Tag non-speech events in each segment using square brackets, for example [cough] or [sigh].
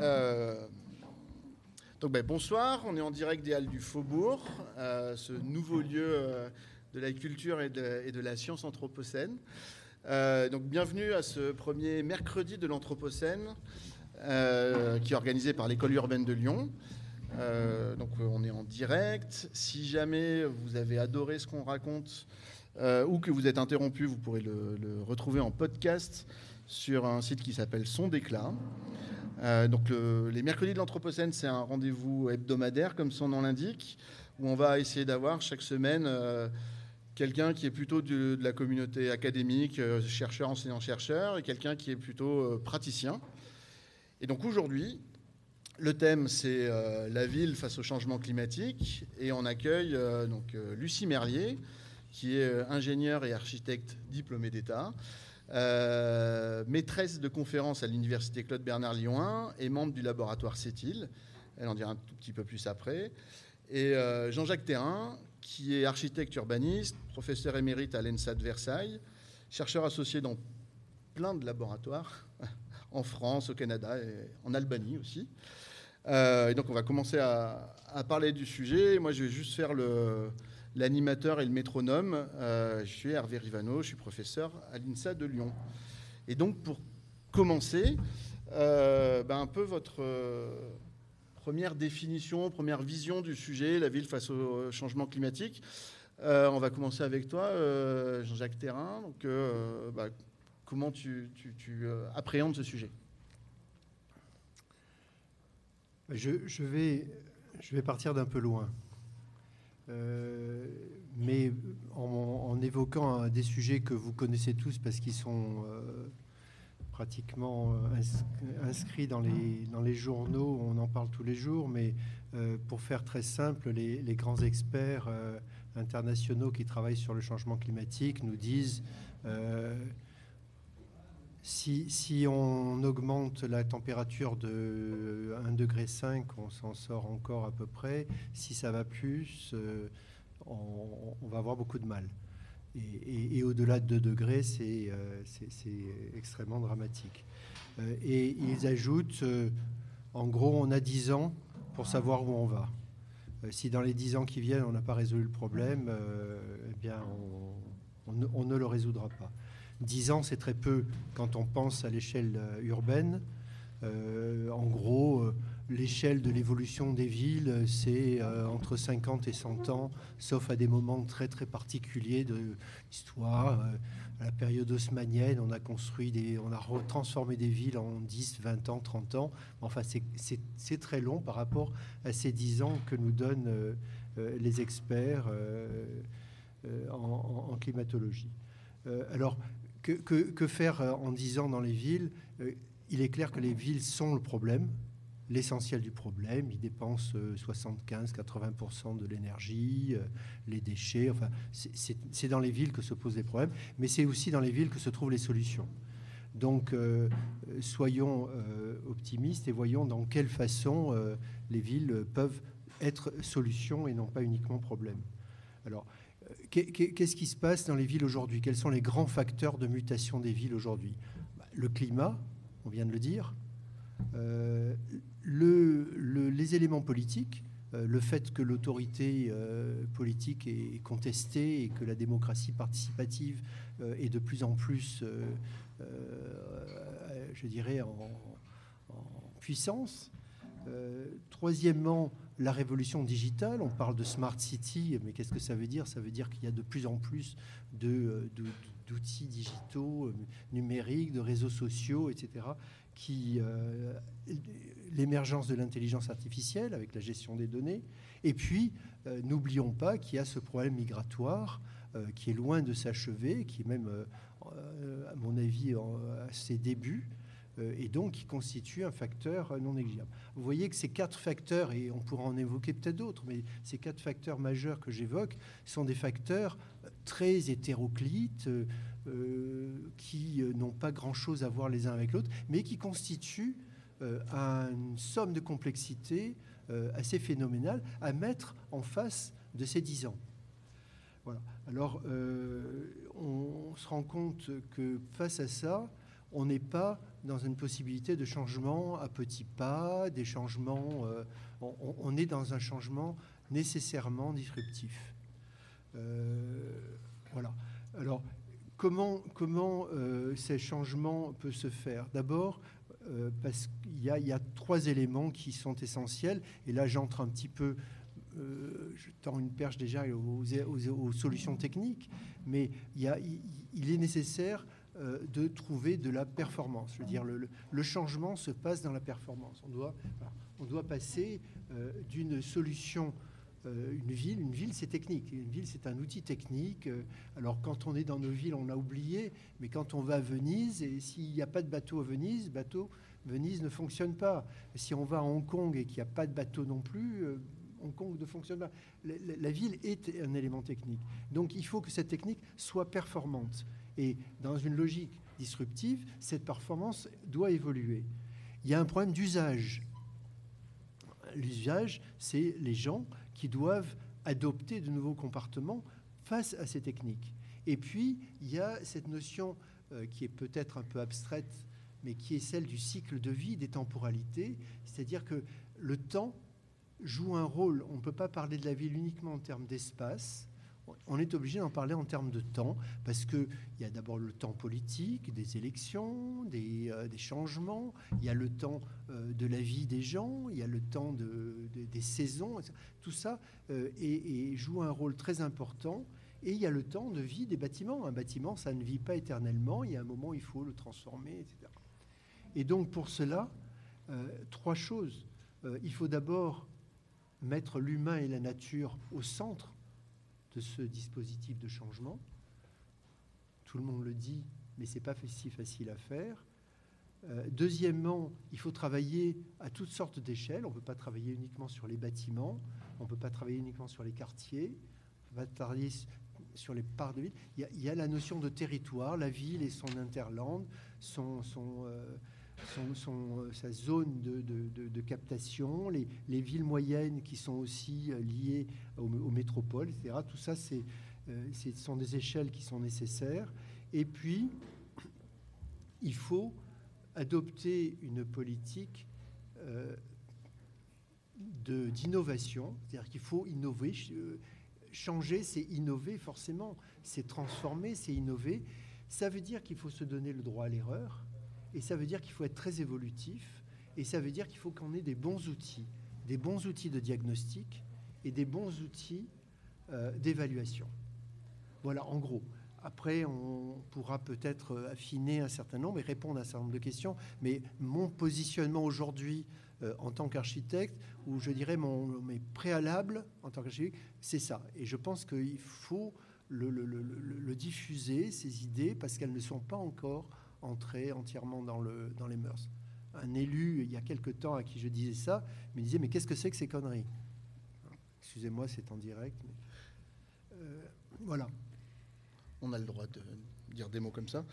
Euh, donc ben, bonsoir, on est en direct des Halles du Faubourg, euh, ce nouveau lieu euh, de la culture et de, la science anthropocène. donc bienvenue à ce premier mercredi de l'Anthropocène qui est organisé par l'école urbaine de Lyon. donc on est en direct. Si jamais vous avez adoré ce qu'on raconte ou que vous êtes interrompu, vous pourrez le, le retrouver en podcast sur un site qui s'appelle Son Déclat. Euh, donc les mercredis de l'Anthropocène, c'est un rendez-vous hebdomadaire, comme son nom l'indique, où on va essayer d'avoir chaque semaine euh, quelqu'un qui est plutôt de, la communauté académique, euh, chercheur, enseignant-chercheur, et quelqu'un qui est plutôt praticien. Et donc aujourd'hui, le thème, c'est la ville face au changement climatique, et on accueille donc Lucie Merlier, qui est ingénieure et architecte diplômée d'État. Euh, maîtresse de conférence à l'université Claude Bernard Lyon 1 et membre du laboratoire CETIL. Elle en dira un tout petit peu plus après. Et euh, Jean-Jacques Thérin, qui est architecte urbaniste, professeur émérite à l'ENSA de Versailles, chercheur associé dans plein de laboratoires, [laughs] en France, au Canada et en Albanie aussi. Euh, et donc on va commencer à, parler du sujet. Moi je vais juste faire le, l'animateur et le métronome. Euh, je suis Hervé Rivano, je suis professeur à l'INSA de Lyon. Et donc, pour commencer, euh, ben, un peu votre euh, première définition, première vision du sujet, la ville face au changement climatique. on va commencer avec toi, Jean-Jacques Terrain. Donc, ben, comment tu, appréhendes ce sujet? Je, vais, je vais partir d'un peu loin. Euh, mais en, évoquant des sujets que vous connaissez tous parce qu'ils sont euh, pratiquement euh, inscrits dans les, dans les journaux, on en parle tous les jours, mais pour faire très simple, les, les grands experts internationaux qui travaillent sur le changement climatique nous disent si, on augmente la température de 1,5 degré, on s'en sort encore à peu près. Si ça va plus, euh, on, va avoir beaucoup de mal. Et, au-delà de 2 degrés, c'est euh, extrêmement dramatique. Euh, et ils ajoutent, en gros, on a 10 ans pour savoir où on va. si dans les 10 ans qui viennent, on n'a pas résolu le problème, eh bien, on ne le résoudra pas. 10 ans, c'est très peu quand on pense à l'échelle euh, urbaine. Euh, en gros, euh, l'échelle de l'évolution des villes, c'est entre 50 et 100 ans, sauf à des moments très très particuliers de l'histoire. à la période haussmanienne, on a construit des, on a transformé des villes en 10, 20 ans, 30 ans. Enfin, c'est très long par rapport à ces 10 ans que nous donnent les experts en, en, climatologie. alors, que, faire euh, en 10 ans dans les villes euh, Il est clair que les villes sont le problème, l'essentiel du problème. Ils dépensent 75-80% euh, de l'énergie, les déchets. Enfin, c'est dans les villes que se posent les problèmes, mais c'est aussi dans les villes que se trouvent les solutions. Donc, soyons optimistes et voyons dans quelle façon les villes peuvent être solutions et non pas uniquement problèmes. Alors, Qu'est-ce qui se passe dans les villes aujourd'hui? Quels sont les grands facteurs de mutation des villes aujourd'hui? Bah, Le climat, on vient de le dire. Euh, les éléments politiques, euh, le fait que l'autorité euh, politique est contestée et que la démocratie participative est de plus en plus, je dirais, en puissance. troisièmement, la révolution digitale, on parle de smart city, mais qu'est-ce que ça veut dire? Ça veut dire qu'il y a de plus en plus de, d'outils digitaux, euh, numériques, de réseaux sociaux, etc., euh, l'émergence de l'intelligence artificielle avec la gestion des données. Et puis, euh, n'oublions pas qu'il y a ce problème migratoire qui est loin de s'achever, qui est même, à mon avis, à ses débuts, euh, et donc qui constitue un facteur non négligeable. Vous voyez que ces quatre facteurs, et on pourra en évoquer peut-être d'autres, mais ces quatre facteurs majeurs que j'évoque sont des facteurs euh, très hétéroclites, euh, qui n'ont pas grand-chose à voir les uns avec l'autre, mais qui constituent une somme de complexité assez phénoménale à mettre en face de ces dix ans. Voilà. Alors, on se rend compte que face à ça, on n'est pas dans une possibilité de changement à petits pas, des changements. Euh, on, est dans un changement nécessairement disruptif. Euh, voilà. Alors, comment, comment euh, ces changements peuvent se faire? D'abord, parce qu'il y, y, a trois éléments qui sont essentiels. Et là, j'entre un petit peu je tends une perche déjà aux, solutions techniques, mais y a, il, est nécessaire euh, de trouver de la performance. Je veux dire, le, changement se passe dans la performance. On doit, on doit passer euh, d'une solution euh, une ville, une ville c'est technique, une ville c'est un outil technique. Alors quand on est dans nos villes, on a oublié, mais quand on va à Venise, et s'il n'y a pas de bateau à Venise, bateau, Venise ne fonctionne pas. Si on va à Hong Kong et qu'il n'y a pas de bateau non plus, Hong Kong ne fonctionne pas. la, ville est un élément technique. Donc il faut que cette technique soit performante. Et dans une logique disruptive, cette performance doit évoluer. Il y a un problème d'usage. L'usage, c'est les gens qui doivent adopter de nouveaux comportements face à ces techniques. Et puis, il y a cette notion euh, qui est peut-être un peu abstraite, mais qui est celle du cycle de vie, des temporalités, c'est-à-dire que le temps joue un rôle. On ne peut pas parler de la ville uniquement en termes d'espace, on est obligé d'en parler en termes de temps, parce qu'il y a d'abord le temps politique, des élections, des, euh, changements, il y a le temps euh, de la vie des gens, il y a le temps des saisons, tout ça euh, joue un rôle très important. Et il y a le temps de vie des bâtiments. Un bâtiment, ça ne vit pas éternellement, il y a un moment où il faut le transformer, etc. Et donc pour cela, trois choses. il faut d'abord mettre l'humain et la nature au centre de ce dispositif de changement. Tout le monde le dit, mais ce n'est pas si facile à faire. Euh, deuxièmement, il faut travailler à toutes sortes d'échelles. On ne peut pas travailler uniquement sur les bâtiments, on ne peut pas travailler uniquement sur les quartiers, on ne peut pas travailler sur les parts de ville. Il y, a, la notion de territoire, la ville et son interland, son, son, euh, son, euh, sa zone de, captation, les, villes moyennes qui sont aussi euh, liées aux, métropoles, etc. Tout ça, euh, c'est, ce sont des échelles qui sont nécessaires. Et puis, il faut adopter une politique d'innovation, c'est-à-dire qu'il faut innover. Changer, c'est innover forcément, c'est transformer, c'est innover. Ça veut dire qu'il faut se donner le droit à l'erreur, et ça veut dire qu'il faut être très évolutif. Et ça veut dire qu'il faut qu'on ait des bons outils, des bons outils de diagnostic et des bons outils euh, d'évaluation. Voilà, en gros. Après, on pourra peut-être affiner un certain nombre et répondre à un certain nombre de questions. Mais mon positionnement aujourd'hui euh, en tant qu'architecte, ou je dirais mon, mes préalables en tant qu'architecte, c'est ça. Et je pense qu'il faut le, diffuser, ces idées, parce qu'elles ne sont pas encore entrer entièrement dans, le, les mœurs. Un élu, il y a quelque temps, à qui je disais ça, me disait Mais qu'est-ce que c'est que ces conneries? Excusez-moi, c'est en direct. Euh, voilà. On a le droit de dire des mots comme ça.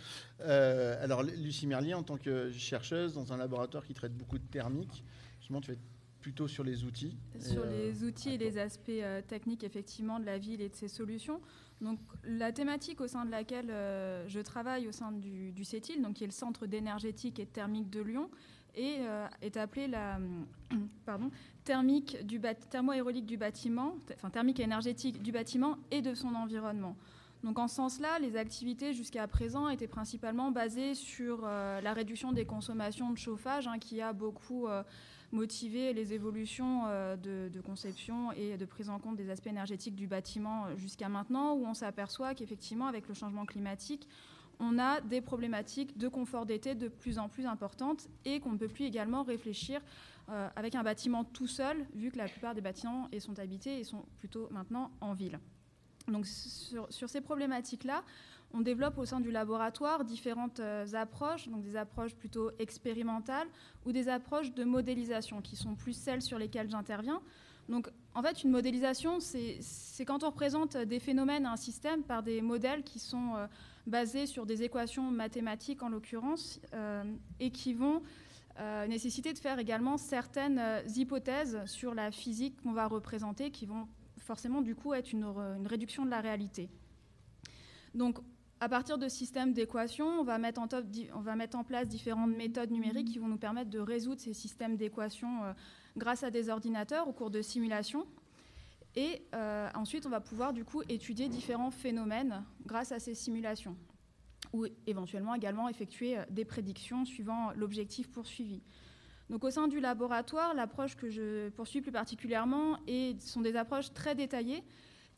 Euh, alors, Lucie Merlier, en tant que chercheuse dans un laboratoire qui traite beaucoup de thermique, justement, tu vas plutôt sur les outils. Sur les euh, outils et les aspects techniques, effectivement, de la ville et de ses solutions. Donc, la thématique au sein de laquelle euh, je travaille au sein du, du CETIL, donc qui est le Centre d'énergétique et thermique de Lyon, et, euh, est appelée la [clears throat] pardon, thermique du thermo-aérolique du bâtiment, enfin thermique et énergétique du bâtiment et de son environnement. Donc en ce sens-là, les activités jusqu'à présent étaient principalement basées sur euh, la réduction des consommations de chauffage, hein, qui a beaucoup motiver les évolutions euh, de, conception et de prise en compte des aspects énergétiques du bâtiment euh, jusqu'à maintenant, où on s'aperçoit qu'effectivement, avec le changement climatique, on a des problématiques de confort d'été de plus en plus importantes et qu'on ne peut plus également réfléchir euh, avec un bâtiment tout seul, vu que la plupart des bâtiments sont habités et sont plutôt maintenant en ville. Donc sur, sur ces problématiques-là, on développe au sein du laboratoire différentes euh, approches, donc des approches plutôt expérimentales ou des approches de modélisation qui sont plus celles sur lesquelles j'interviens. Donc en fait, une modélisation, c'est quand on représente des phénomènes à un système par des modèles qui sont euh, basés sur des équations mathématiques en l'occurrence euh, et qui vont nécessiter de faire également certaines hypothèses sur la physique qu'on va représenter qui vont forcément du coup être une, une réduction de la réalité. Donc à partir de systèmes d'équations, on, va mettre en place différentes méthodes numériques qui vont nous permettre de résoudre ces systèmes d'équations euh, grâce à des ordinateurs au cours de simulations. Et euh, ensuite, on va pouvoir du coup étudier différents phénomènes grâce à ces simulations, ou éventuellement également effectuer euh, des prédictions suivant l'objectif poursuivi. Donc au sein du laboratoire, l'approche que je poursuis plus particulièrement et sont des approches très détaillées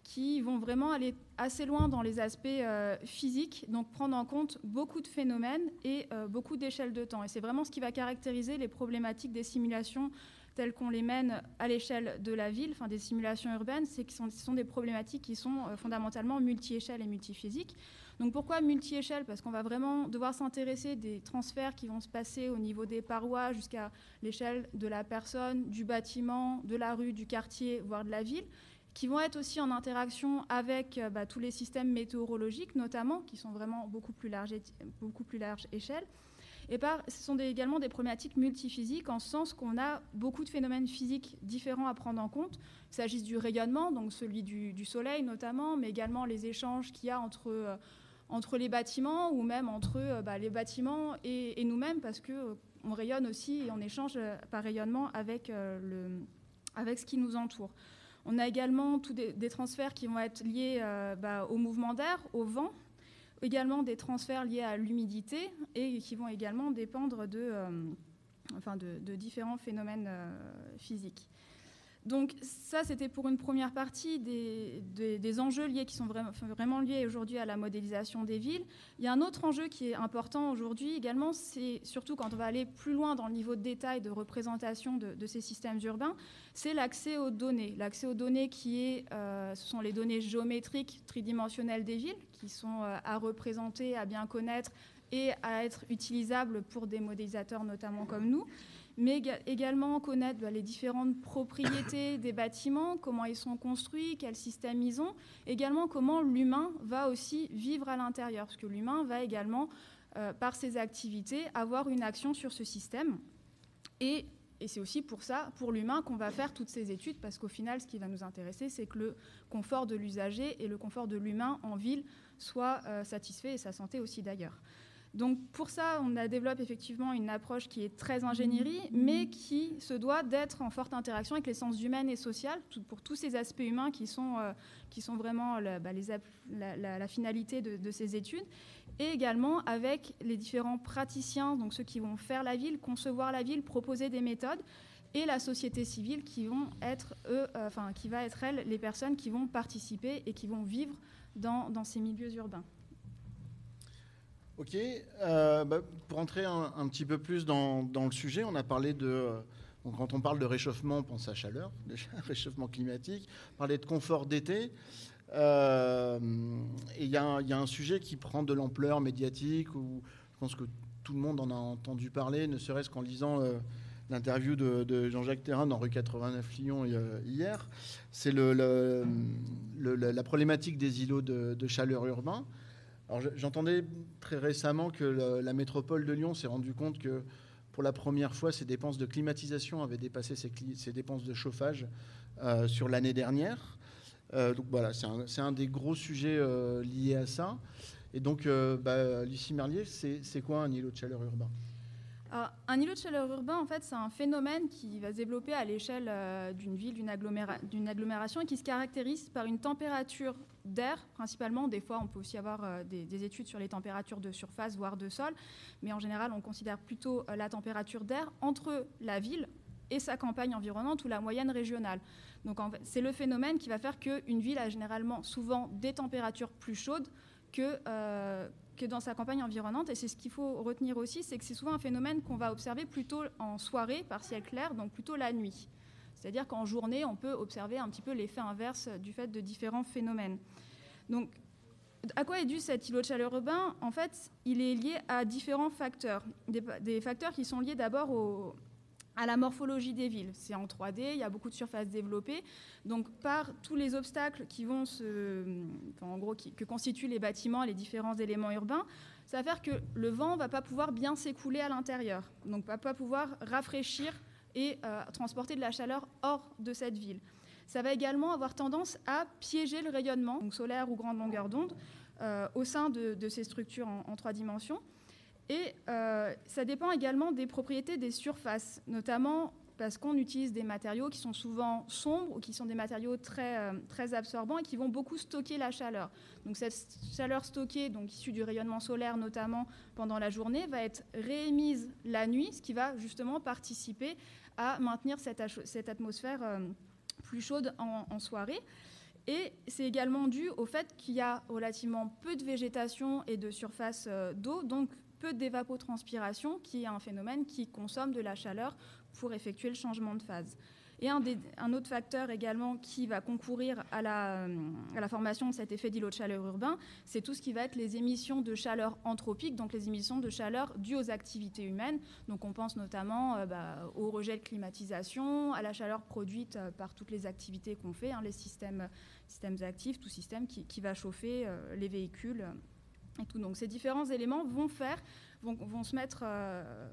qui vont vraiment aller assez loin dans les aspects euh, physiques, donc prendre en compte beaucoup de phénomènes et beaucoup d'échelles de temps. Et c'est vraiment ce qui va caractériser les problématiques des simulations telles qu'on les mène à l'échelle de la ville, enfin des simulations urbaines, c'est que ce sont des problématiques qui sont euh, fondamentalement multi-échelles et multi-physiques. Donc pourquoi multi-échelle Parce qu'on va vraiment devoir s'intéresser des transferts qui vont se passer au niveau des parois jusqu'à l'échelle de la personne, du bâtiment, de la rue, du quartier, voire de la ville qui vont être aussi en interaction avec euh, bah, tous les systèmes météorologiques notamment, qui sont vraiment beaucoup plus large, beaucoup plus large échelle. Et par, ce sont également des problématiques multiphysiques en ce sens qu'on a beaucoup de phénomènes physiques différents à prendre en compte. Il s'agisse du rayonnement, donc celui du, soleil notamment, mais également les échanges qu'il y a entre, euh, entre les bâtiments ou même entre euh, bah, les bâtiments et, nous-mêmes parce qu'on on rayonne aussi et on échange par rayonnement avec, le, avec ce qui nous entoure. On a également tous des, transferts qui vont être liés bah, au mouvement d'air, au vent, également des transferts liés à l'humidité et qui vont également dépendre de, euh, différents phénomènes euh, physiques. Donc ça, c'était pour une première partie des, enjeux liés qui sont vraiment, vraiment liés aujourd'hui à la modélisation des villes. Il y a un autre enjeu qui est important aujourd'hui également, c'est surtout quand on va aller plus loin dans le niveau de détail de représentation de, ces systèmes urbains, c'est l'accès aux données. L'accès aux données qui est, euh, ce sont les données géométriques tridimensionnelles des villes qui sont euh, à représenter, à bien connaître et à être utilisables pour des modélisateurs notamment comme nous mais également connaître bah, les différentes propriétés des bâtiments, comment ils sont construits, quel système ils ont, également comment l'humain va aussi vivre à l'intérieur, parce que l'humain va également, euh, par ses activités, avoir une action sur ce système. Et, c'est aussi pour ça, pour l'humain, qu'on va faire toutes ces études, parce qu'au final, ce qui va nous intéresser, c'est que le confort de l'usager et le confort de l'humain en ville soient euh, satisfaits, et sa santé aussi d'ailleurs. Donc pour ça, on a développé effectivement une approche qui est très ingénierie, mais qui se doit d'être en forte interaction avec les sciences humaines et sociales, pour tous ces aspects humains qui sont, euh, qui sont vraiment bah, la, finalité de, ces études, et également avec les différents praticiens, donc ceux qui vont faire la ville, concevoir la ville, proposer des méthodes, et la société civile qui vont être eux, euh, enfin qui va être elles les personnes qui vont participer et qui vont vivre dans ces milieux urbains. Ok, euh, bah, pour entrer un, petit peu plus dans, le sujet, on a parlé de... quand on parle de réchauffement, on pense à chaleur, [laughs] déjà, réchauffement climatique, parler de confort d'été. Euh, et il y, a un sujet qui prend de l'ampleur médiatique, où je pense que tout le monde en a entendu parler, ne serait-ce qu'en lisant euh, l'interview de, Jean-Jacques Terrain dans rue 89 Lyon hier. C'est la problématique des îlots de chaleur urbains. Alors j'entendais très récemment que la métropole de Lyon s'est rendu compte que pour la première fois, ses dépenses de climatisation avaient dépassé ses, dépenses de chauffage euh, sur l'année dernière. Euh, donc voilà, c'est un, des gros sujets euh, liés à ça. Et donc, bah, Lucie Merlier, c'est quoi un îlot de chaleur urbain? Un îlot de chaleur urbain, en fait, c'est un phénomène qui va se développer à l'échelle d'une ville, d'une agglomération, et qui se caractérise par une température d'air principalement. Des fois, on peut aussi avoir euh, des, études sur les températures de surface, voire de sol. Mais en général, on considère plutôt euh, la température d'air entre la ville et sa campagne environnante ou la moyenne régionale. Donc c'est le phénomène qui va faire qu'une ville a généralement souvent des températures plus chaudes que, euh, que dans sa campagne environnante. Et c'est ce qu'il faut retenir aussi, c'est que c'est souvent un phénomène qu'on va observer plutôt en soirée, par ciel clair, donc plutôt la nuit. C'est-à-dire qu'en journée, on peut observer un petit peu l'effet inverse du fait de différents phénomènes. Donc, à quoi est dû cet îlot de chaleur urbain? En fait, il est lié à différents facteurs. Des, facteurs qui sont liés d'abord à la morphologie des villes. C'est en 3D, il y a beaucoup de surfaces développées. Donc, par tous les obstacles qui vont se, en gros, que constituent les bâtiments, les différents éléments urbains, ça va faire que le vent ne va pas pouvoir bien s'écouler à l'intérieur. Donc, va pas pouvoir rafraîchir et euh, transporter de la chaleur hors de cette ville. Ça va également avoir tendance à piéger le rayonnement, solaire ou grande longueur d'onde, au sein de, ces structures en, trois dimensions. Et ça dépend également des propriétés des surfaces, notamment parce qu'on utilise des matériaux qui sont souvent sombres ou qui sont des matériaux très, euh, très absorbants et qui vont beaucoup stocker la chaleur. Donc cette chaleur stockée, donc issue du rayonnement solaire notamment pendant la journée, va être réémise la nuit, ce qui va justement participer à maintenir cette, atmosphère euh, plus chaude en, soirée. Et c'est également dû au fait qu'il y a relativement peu de végétation et de surface euh, d'eau, donc peu d'évapotranspiration, qui est un phénomène qui consomme de la chaleur pour effectuer le changement de phase. Et un, autre facteur également qui va concourir à la, euh, formation de cet effet d'îlot de chaleur urbain, c'est tout ce qui va être les émissions de chaleur anthropique, donc les émissions de chaleur dues aux activités humaines. Donc on pense notamment euh, bah, au rejet de climatisation, à la chaleur produite euh, par toutes les activités qu'on fait, hein, les systèmes, actifs, tout système qui, qui va chauffer les véhicules Donc ces différents éléments vont faire, vont, se mettre,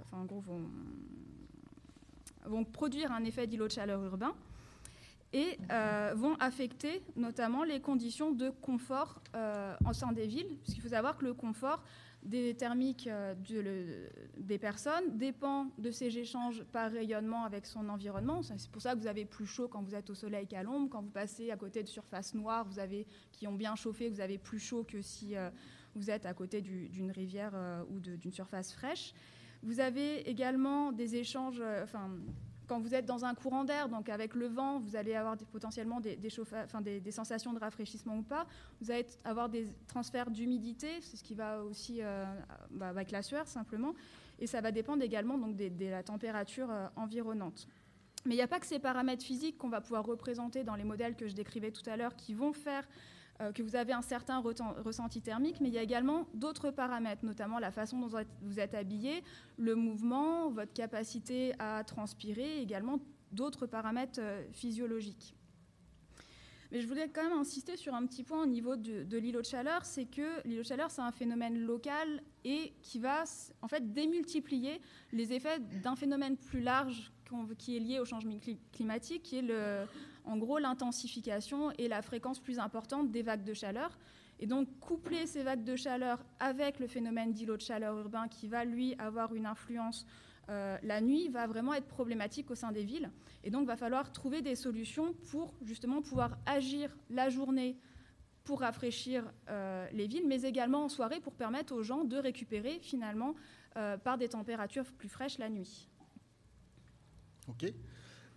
enfin en gros vont produire un effet d'îlot de chaleur urbain et euh, vont affecter notamment les conditions de confort euh, en sein des villes, puisqu'il faut savoir que le confort des thermiques euh, des personnes dépend de ces échanges par rayonnement avec son environnement. C'est pour ça que vous avez plus chaud quand vous êtes au soleil qu'à l'ombre. Quand vous passez à côté de surfaces noires vous avez, qui ont bien chauffé, vous avez plus chaud que si vous êtes à côté d'une rivière ou d'une surface fraîche. Vous avez également des échanges, euh, enfin, quand vous êtes dans un courant d'air, donc avec le vent, vous allez avoir potentiellement des, sensations de rafraîchissement ou pas. Vous allez avoir des transferts d'humidité, c'est ce qui va aussi euh, bah, avec la sueur simplement. Et ça va dépendre également donc, de, la température euh, environnante. Mais il n'y a pas que ces paramètres physiques qu'on va pouvoir représenter dans les modèles que je décrivais tout à l'heure qui vont faire euh, que vous avez un certain ressenti thermique, mais il y a également d'autres paramètres, notamment la façon dont vous êtes habillé, le mouvement, votre capacité à transpirer, également d'autres paramètres euh, physiologiques. Mais je voulais quand même insister sur un petit point au niveau de, l'îlot de chaleur, c'est que l'îlot de chaleur, c'est un phénomène local et qui va en fait démultiplier les effets d'un phénomène plus large qui est lié au changement climatique, qui est le, en gros l'intensification et la fréquence plus importante des vagues de chaleur. Et donc coupler ces vagues de chaleur avec le phénomène d'îlot de chaleur urbain qui va lui avoir une influence euh, la nuit va vraiment être problématique au sein des villes. Et donc, va falloir trouver des solutions pour justement pouvoir agir la journée pour rafraîchir euh, les villes, mais également en soirée pour permettre aux gens de récupérer finalement euh, par des températures plus fraîches la nuit. Ok.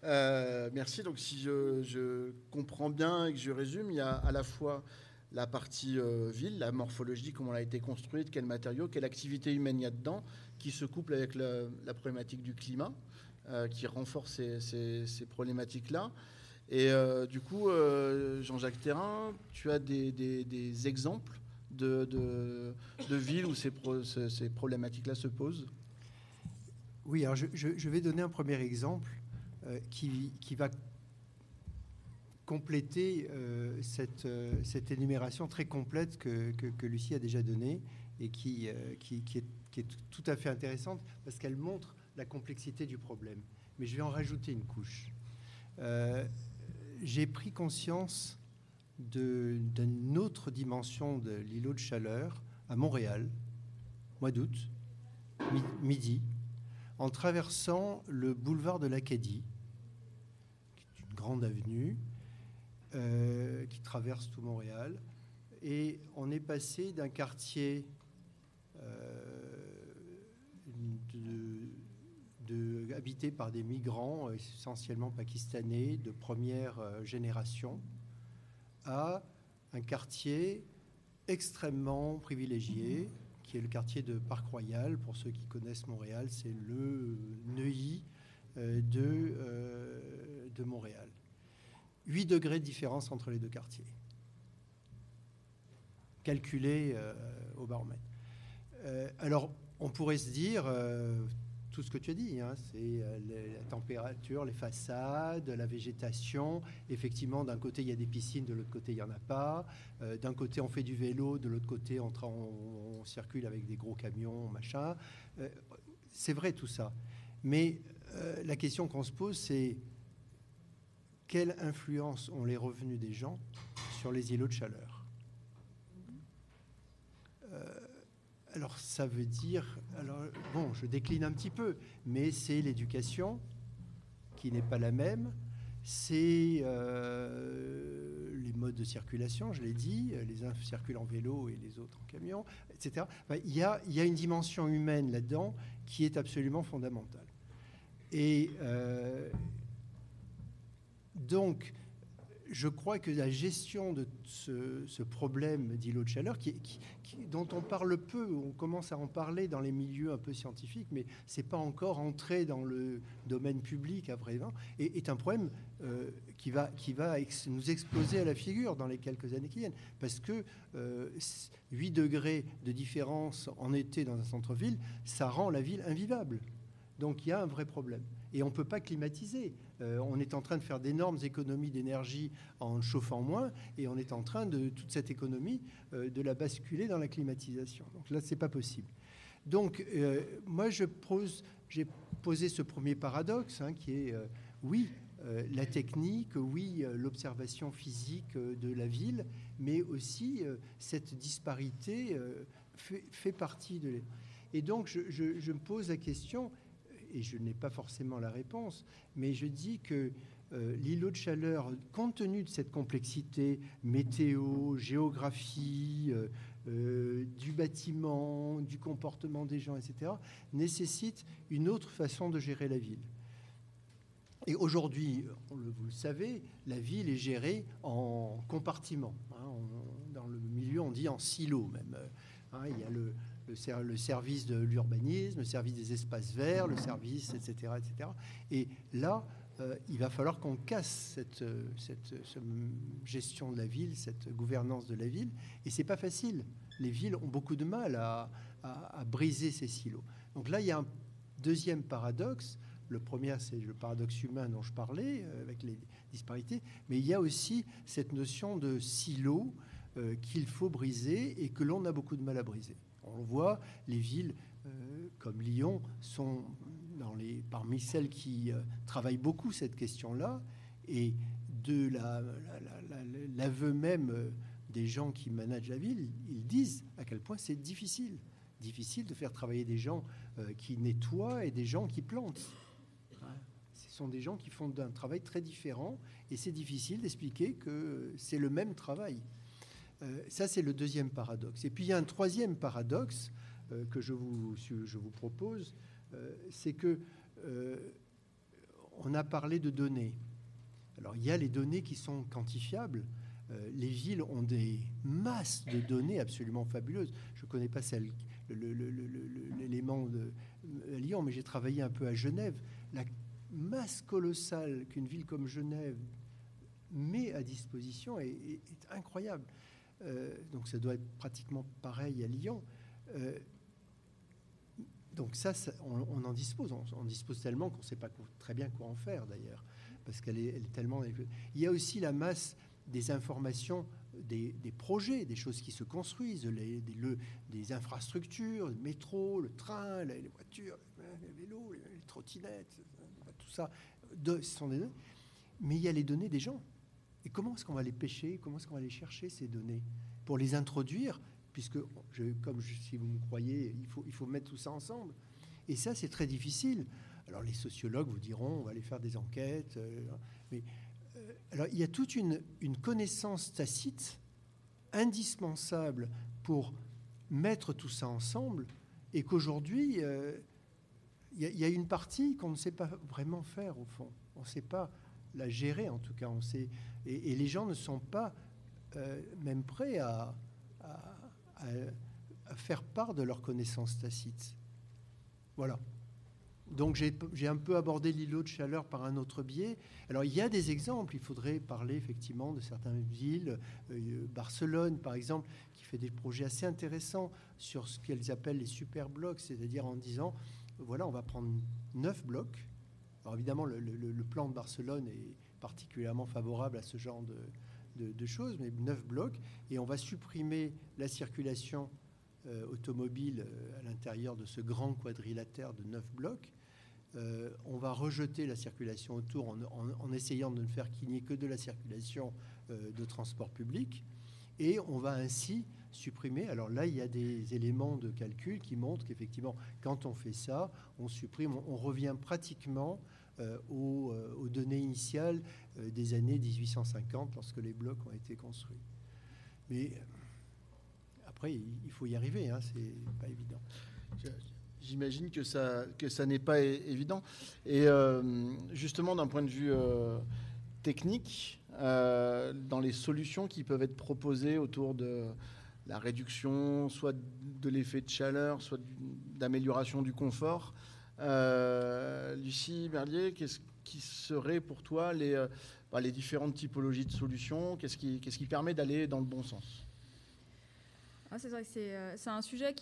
Euh, merci. Donc, si je, comprends bien et que je résume, il y a à la fois la partie euh, ville, la morphologie, comment elle a été construite, quels matériaux, quelle activité humaine il y a dedans, qui se couple avec la, problématique du climat, euh, qui renforce ces, problématiques-là. Et du coup, Jean-Jacques Terrain, tu as des, exemples de, villes où ces, problématiques-là se posent? Oui, alors je, vais donner un premier exemple. Euh, qui, va compléter euh, cette, euh, cette, énumération très complète que, Lucie a déjà donnée et qui, qui, est, qui, est, tout à fait intéressante parce qu'elle montre la complexité du problème. Mais je vais en rajouter une couche. J'ai pris conscience d'une autre dimension de l'îlot de chaleur à Montréal, mois d'août, midi, en traversant le boulevard de l'Acadie, grande avenue euh, qui traverse tout Montréal. Et on est passé d'un quartier euh, habité par des migrants essentiellement pakistanais de première euh, génération à un quartier extrêmement privilégié, qui est le quartier de Parc Royal. Pour ceux qui connaissent Montréal, c'est le Neuilly de, de Montréal. 8 degrés de différence entre les deux quartiers, calculé euh, au baromètre. Euh, alors, on pourrait se dire, euh, tout ce que tu as dit, hein, c'est la température, les façades, la végétation. Effectivement, d'un côté, il y a des piscines, de l'autre côté, il n'y en a pas. d'un côté, on fait du vélo, de l'autre côté, on, on, circule avec des gros camions, machin. c'est vrai tout ça. Mais la question qu'on se pose, c'est quelle influence ont les revenus des gens sur les îlots de chaleur? Alors ça veut dire, alors bon, je décline un petit peu, mais c'est l'éducation qui n'est pas la même, c'est euh, les modes de circulation, je l'ai dit, les uns circulent en vélo et les autres en camion, etc. il, y a, une dimension humaine là-dedans qui est absolument fondamentale. Et euh, donc, je crois que la gestion de ce, problème d'îlot de chaleur, dont on parle peu, on commence à en parler dans les milieux un peu scientifiques, mais c'est pas encore entré dans le domaine public à vrai est, un problème euh, qui va, qui va nous exploser à la figure dans les quelques années qui viennent. Parce que 8 euh, degrés de différence en été dans un centre-ville, ça rend la ville invivable. Donc il y a un vrai problème. Et on ne peut pas climatiser. Euh, on est en train de faire d'énormes économies d'énergie en chauffant moins, et on est en train de toute cette économie euh, de la basculer dans la climatisation. Donc là, c'est pas possible. Donc euh, moi, j'ai posé ce premier paradoxe, hein, qui est oui, la technique, oui, l'observation physique de la ville, mais aussi cette disparité fait, partie de. Et donc, je me pose la question et je n'ai pas forcément la réponse, mais je dis que euh, l'îlot de chaleur, compte tenu de cette complexité météo, géographie, euh, euh, du bâtiment, du comportement des gens, etc., nécessite une autre façon de gérer la ville. Et aujourd'hui, vous le savez, la ville est gérée en compartiments. Hein, dans le milieu, on dit en silo même. Hein, il y a le, le, service de l'urbanisme, le service des espaces verts, le service, etc. etc. Et là, euh, il va falloir qu'on casse cette, gestion de la ville, cette gouvernance de la ville. Et c'est pas facile. Les villes ont beaucoup de mal à, à, briser ces silos. Donc là, il y a un deuxième paradoxe. Le premier, c'est le paradoxe humain dont je parlais, euh, avec les disparités. Mais il y a aussi cette notion de silo euh, qu'il faut briser et que l'on a beaucoup de mal à briser. On le voit, les villes euh, comme Lyon sont dans les, parmi celles qui euh, travaillent beaucoup cette question-là. Et de l'aveu même euh, des gens qui managent la ville, ils disent à quel point c'est difficile. Difficile de faire travailler des gens qui nettoient et des gens qui plantent. Ce sont des gens qui font un travail très différent et c'est difficile d'expliquer que c'est le même travail. Euh, ça, c'est le deuxième paradoxe. Et puis, il y a un troisième paradoxe euh, que je vous, propose, euh, c'est que on a parlé de données. Alors, il y a les données qui sont quantifiables. les villes ont des masses de données absolument fabuleuses. Je ne connais pas celle, l'élément de Lyon, mais j'ai travaillé un peu à Genève. La masse colossale qu'une ville comme Genève met à disposition est incroyable. Euh, donc ça doit être pratiquement pareil à Lyon. Euh, donc ça, on, en dispose. On, dispose tellement qu'on ne sait pas très bien quoi en faire d'ailleurs, parce qu'elle est, tellement. Il y a aussi la masse des informations, des, projets, des choses qui se construisent, les, des, infrastructures, le métro, le train, les, voitures, les vélos, les, trottinettes, tout ça. Mais il y a les données des gens. Et comment est-ce qu'on va les pêcher Comment est-ce qu'on va les chercher, ces données? Pour les introduire, puisque, comme si vous me croyez, il faut, il faut mettre tout ça ensemble. Et ça, c'est très difficile. Alors, les sociologues vous diront, on va aller faire des enquêtes. Euh, mais euh, alors, il y a toute une, une connaissance tacite indispensable pour mettre tout ça ensemble, et qu'aujourd'hui, euh, il y, y, a une partie qu'on ne sait pas vraiment faire, au fond. On ne sait pas la gérer, en tout cas. On sait, et, les gens ne sont pas euh, même prêts à, faire part de leurs connaissances tacites. Voilà. Donc j'ai un peu abordé l'îlot de chaleur par un autre biais. Alors il y a des exemples, il faudrait parler effectivement de certaines villes, euh, Barcelone par exemple, qui fait des projets assez intéressants sur ce qu'elles appellent les super blocs, c'est-à-dire en disant, voilà, on va prendre neuf blocs, alors évidemment, le, plan de Barcelone est particulièrement favorable à ce genre de, choses, mais neuf blocs, et on va supprimer la circulation euh, automobile euh, à l'intérieur de ce grand quadrilatère de neuf blocs. Euh, on va rejeter la circulation autour en, essayant de ne faire qu'il n'y ait que de la circulation de transport public. Et on va ainsi supprimer. Alors là, il y a des éléments de calcul qui montrent qu'effectivement, quand on fait ça, on supprime, on revient pratiquement euh, euh, aux, données initiales euh, des années 1850 lorsque les blocs ont été construits. Mais après, il faut y arriver, hein, c'est pas évident. J'imagine que ça, que ça n'est pas évident. Et justement, d'un point de vue technique, dans les solutions qui peuvent être proposées autour de la réduction, soit de l'effet de chaleur, soit d'amélioration du confort, euh, Lucie Merlier, qu'est-ce qui serait pour toi les, euh, bah, différentes typologies de solutions? Qu'est-ce qui, permet d'aller dans le bon sens? Ah, c'est vrai que euh, c'est, un sujet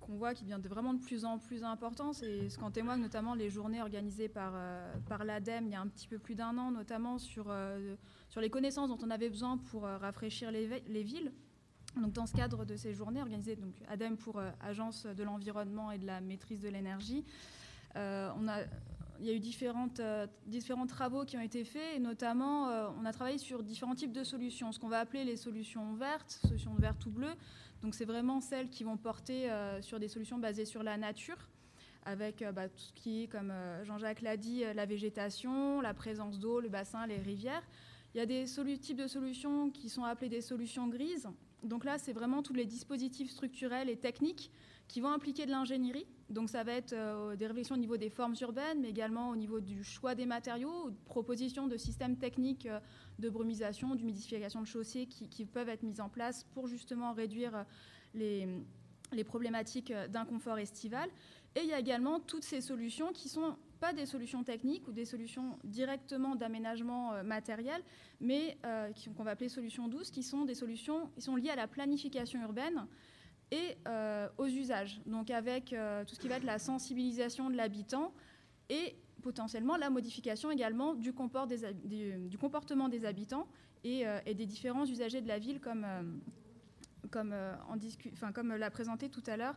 qu'on voit qui devient de vraiment de plus en plus important. C'est ce qu'en témoignent notamment les journées organisées par, par l'ADEME il y a un petit peu plus d'un an, notamment sur, les connaissances dont on avait besoin pour rafraîchir les villes. Donc, dans ce cadre de ces journées organisées, donc ADEME pour euh, Agence de l'environnement et de la maîtrise de l'énergie, euh, il y a eu euh, différents travaux qui ont été faits, et notamment on a travaillé sur différents types de solutions, ce qu'on va appeler les solutions vertes, solutions vertes ou bleues. Donc c'est vraiment celles qui vont porter sur des solutions basées sur la nature, avec bah, tout ce qui est, comme Jean-Jacques l'a dit, la végétation, la présence d'eau, le bassin, les rivières. Il y a des types de solutions qui sont appelées des solutions grises, donc là, c'est vraiment tous les dispositifs structurels et techniques qui vont impliquer de l'ingénierie. Donc ça va être euh, des réflexions au niveau des formes urbaines, mais également au niveau du choix des matériaux, propositions de systèmes techniques euh, de brumisation, d'humidification de chaussées qui, peuvent être mises en place pour justement réduire euh, les, les problématiques d'inconfort estival. Et il y a également toutes ces solutions qui sont pas des solutions techniques ou des solutions directement d'aménagement euh, matériel, mais euh, qu'on va appeler solutions douces, qui sont des solutions qui sont liées à la planification urbaine et euh, aux usages. Donc avec tout ce qui va être la sensibilisation de l'habitant et potentiellement la modification également du, comportement des habitants et, des différents usagers de la ville, comme, comme, comme l'a présenté tout à l'heure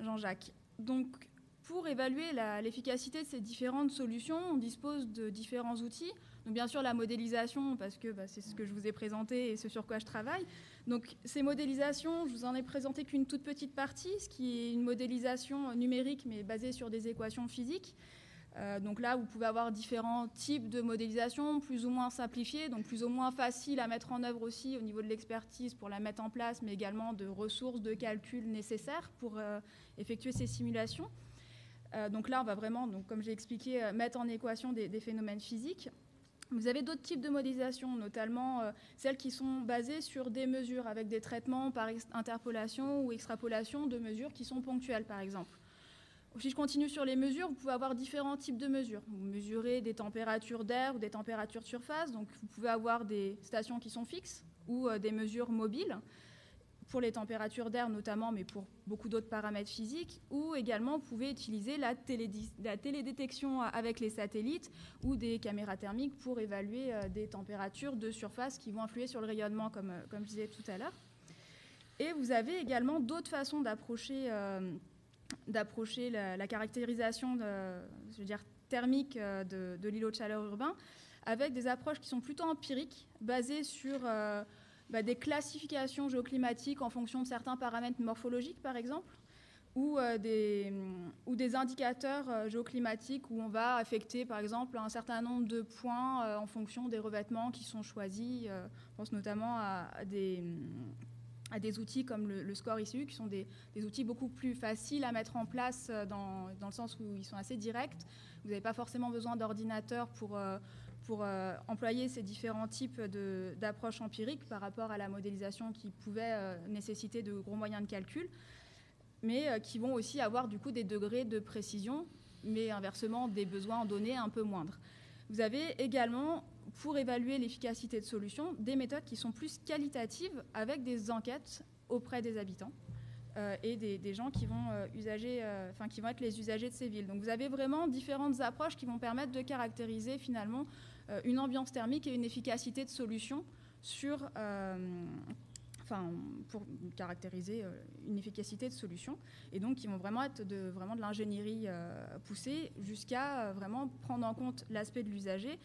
Jean-Jacques. Donc pour évaluer l'efficacité de ces différentes solutions, on dispose de différents outils. Donc bien sûr la modélisation, parce que bah, c'est ce que je vous ai présenté et ce sur quoi je travaille. Donc ces modélisations, je vous en ai présenté qu'une toute petite partie, ce qui est une modélisation numérique mais basée sur des équations physiques. Euh, donc là, vous pouvez avoir différents types de modélisation, plus ou moins simplifiés, donc plus ou moins faciles à mettre en œuvre aussi au niveau de l'expertise pour la mettre en place, mais également de ressources de calcul nécessaires pour euh, effectuer ces simulations. Euh, donc là, on va vraiment, donc, comme j'ai expliqué, euh, mettre en équation des, phénomènes physiques. Vous avez d'autres types de modélisation, notamment euh, celles qui sont basées sur des mesures avec des traitements par interpolation ou extrapolation de mesures qui sont ponctuelles, par exemple. Si je continue sur les mesures, vous pouvez avoir différents types de mesures. Vous mesurez des températures d'air ou des températures de surface, donc vous pouvez avoir des stations qui sont fixes ou des mesures mobiles pour les températures d'air notamment, mais pour beaucoup d'autres paramètres physiques, ou également vous pouvez utiliser la, télédétection avec les satellites ou des caméras thermiques pour évaluer euh, des températures de surface qui vont influer sur le rayonnement, comme, euh, comme je disais tout à l'heure. Et vous avez également d'autres façons d'approcher euh, la, caractérisation de, je veux dire, thermique de, l'îlot de chaleur urbain avec des approches qui sont plutôt empiriques, basées sur bah, des classifications géoclimatiques en fonction de certains paramètres morphologiques, par exemple, ou, euh, des, ou des indicateurs euh, géoclimatiques où on va affecter, par exemple, un certain nombre de points euh, en fonction des revêtements qui sont choisis. je pense notamment à, des, à des outils comme le, score ICU, qui sont des, des, outils beaucoup plus faciles à mettre en place dans, dans, le sens où ils sont assez directs. Vous n'avez pas forcément besoin d'ordinateur pour pour euh, employer ces différents types d'approches empiriques par rapport à la modélisation qui pouvait euh, nécessiter de gros moyens de calcul, mais euh, qui vont aussi avoir du coup des degrés de précision, mais inversement des besoins en données un peu moindres. Vous avez également, pour évaluer l'efficacité de solutions, des méthodes qui sont plus qualitatives avec des enquêtes auprès des habitants. et des, gens qui vont, enfin, qui vont être les usagers de ces villes. Donc vous avez vraiment différentes approches qui vont permettre de caractériser finalement euh, une ambiance thermique et une efficacité de solution sur, euh, enfin, pour caractériser euh, une efficacité de solution. Et donc, ils vont vraiment être de, vraiment de l'ingénierie poussée jusqu'à vraiment prendre en compte l'aspect de l'usager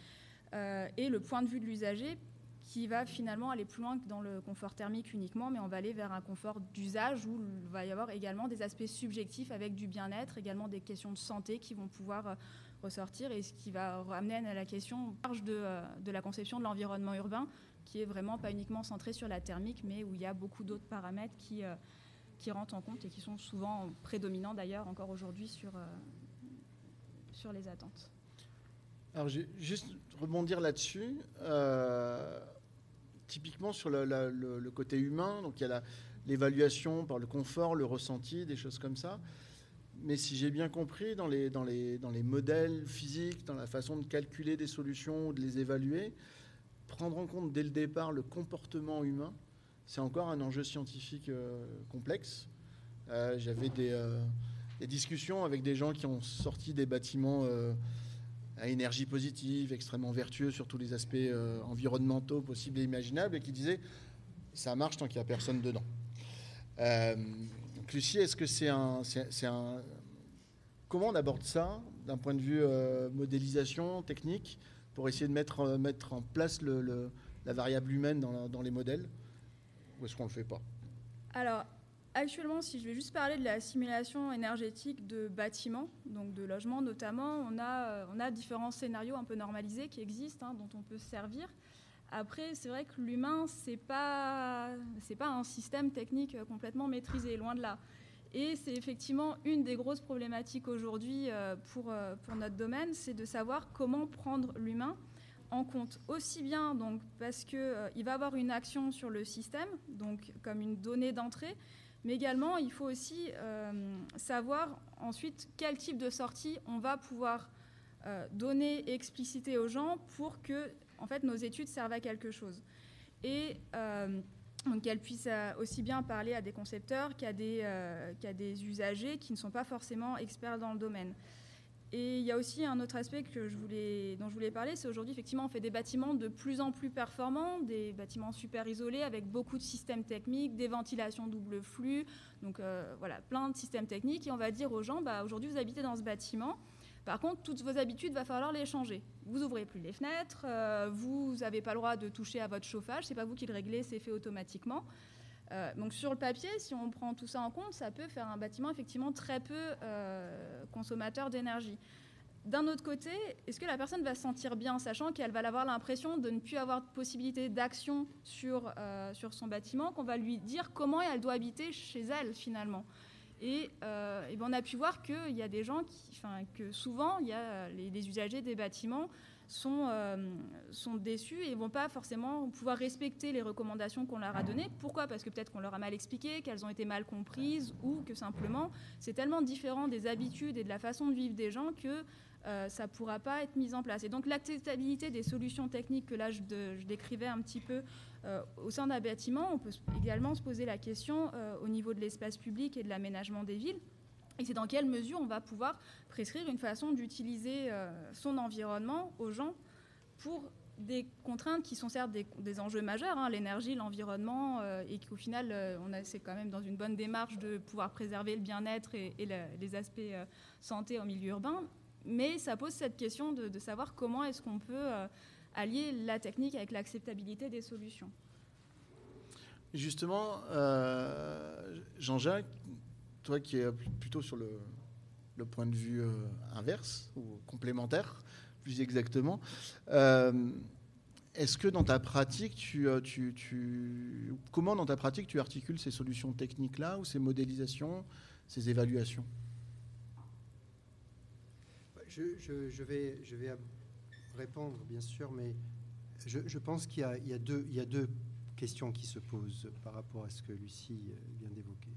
et le point de vue de l'usager qui va finalement aller plus loin que dans le confort thermique uniquement, mais on va aller vers un confort d'usage où il va y avoir également des aspects subjectifs avec du bien-être, également des questions de santé qui vont pouvoir euh, ressortir et ce qui va ramener à la question large de, euh, de la conception de l'environnement urbain qui est vraiment pas uniquement centré sur la thermique, mais où il y a beaucoup d'autres paramètres qui, euh, qui rentrent en compte et qui sont souvent prédominants d'ailleurs encore aujourd'hui sur, sur les attentes. Alors, juste rebondir là-dessus. Euh, typiquement sur le, côté humain, donc il y a l'évaluation par le confort, le ressenti, des choses comme ça. Mais si j'ai bien compris, dans les, modèles physiques, dans la façon de calculer des solutions ou de les évaluer, prendre en compte dès le départ le comportement humain, c'est encore un enjeu scientifique euh, complexe. Euh, j'avais des, des, discussions avec des gens qui ont sorti des bâtiments à énergie positive, extrêmement vertueux sur tous les aspects euh, environnementaux possibles et imaginables, et qui disait ça marche tant qu'il n'y a personne dedans. Lucie, est-ce que c'est un, c'est, un, Comment on aborde ça d'un point de vue euh, modélisation technique pour essayer de mettre, euh, mettre en place le, la variable humaine dans, dans les modèles? Ou est-ce qu'on ne le fait pas? Alors, Actuellement, si je vais juste parler de la simulation énergétique de bâtiments, donc de logements notamment, on a, euh, on a différents scénarios un peu normalisés qui existent, hein, dont on peut se servir. Après, c'est vrai que l'humain, ce n'est pas, pas un système technique complètement maîtrisé, loin de là. Et c'est effectivement une des grosses problématiques aujourd'hui euh, pour, euh, pour notre domaine, c'est de savoir comment prendre l'humain en compte aussi bien donc parce qu'il il va avoir une action sur le système, donc comme une donnée d'entrée, mais également, il faut aussi euh, savoir ensuite quel type de sortie on va pouvoir euh, donner et expliciter aux gens pour que en fait, nos études servent à quelque chose. Et euh, qu'elles puissent aussi bien parler à des concepteurs qu'à des, qu'à des usagers qui ne sont pas forcément experts dans le domaine. Et il y a aussi un autre aspect dont je voulais parler, c'est aujourd'hui effectivement on fait des bâtiments de plus en plus performants, des bâtiments super isolés avec beaucoup de systèmes techniques, des ventilations double flux, donc euh, voilà plein de systèmes techniques et on va dire aux gens bah, aujourd'hui vous habitez dans ce bâtiment, par contre toutes vos habitudes va falloir les changer. Vous ouvrez plus les fenêtres, euh, vous n'avez pas le droit de toucher à votre chauffage, c'est pas vous qui le réglez, c'est fait automatiquement. Euh, donc sur le papier, si on prend tout ça en compte, ça peut faire un bâtiment effectivement très peu euh, consommateur d'énergie. D'un autre côté, est-ce que la personne va se sentir bien, sachant qu'elle va avoir l'impression de ne plus avoir de possibilité d'action sur, sur son bâtiment, qu'on va lui dire comment elle doit habiter chez elle finalement? Et, ben, on a pu voir qu'il y a des gens qui, que souvent, il y a les usagers des bâtiments sont, euh, sont déçus et vont pas forcément pouvoir respecter les recommandations qu'on leur a données. Pourquoi? Parce que peut-être qu'on leur a mal expliqué, qu'elles ont été mal comprises ou que simplement c'est tellement différent des habitudes et de la façon de vivre des gens que euh, ça ne pourra pas être mis en place. Et donc l'acceptabilité des solutions techniques que là je, décrivais un petit peu euh, au sein d'un bâtiment, on peut également se poser la question au niveau de l'espace public et de l'aménagement des villes. Et c'est dans quelle mesure on va pouvoir prescrire une façon d'utiliser euh, son environnement aux gens pour des contraintes qui sont certes des, enjeux majeurs, hein, l'énergie, l'environnement, euh, et qu'au final, euh, c'est quand même dans une bonne démarche de pouvoir préserver le bien-être et, les aspects santé en milieu urbain. Mais ça pose cette question de savoir comment est-ce qu'on peut allier la technique avec l'acceptabilité des solutions. Justement, Jean-Jacques, toi qui es plutôt sur le, point de vue euh, inverse ou complémentaire, plus exactement, euh, est-ce que dans ta pratique, euh, tu, tu, comment dans ta pratique tu articules ces solutions techniques-là ou ces modélisations, ces évaluations? Je, je, vais, je vais répondre, bien sûr, mais je, pense qu'il y, a deux questions qui se posent par rapport à ce que Lucie vient d'évoquer.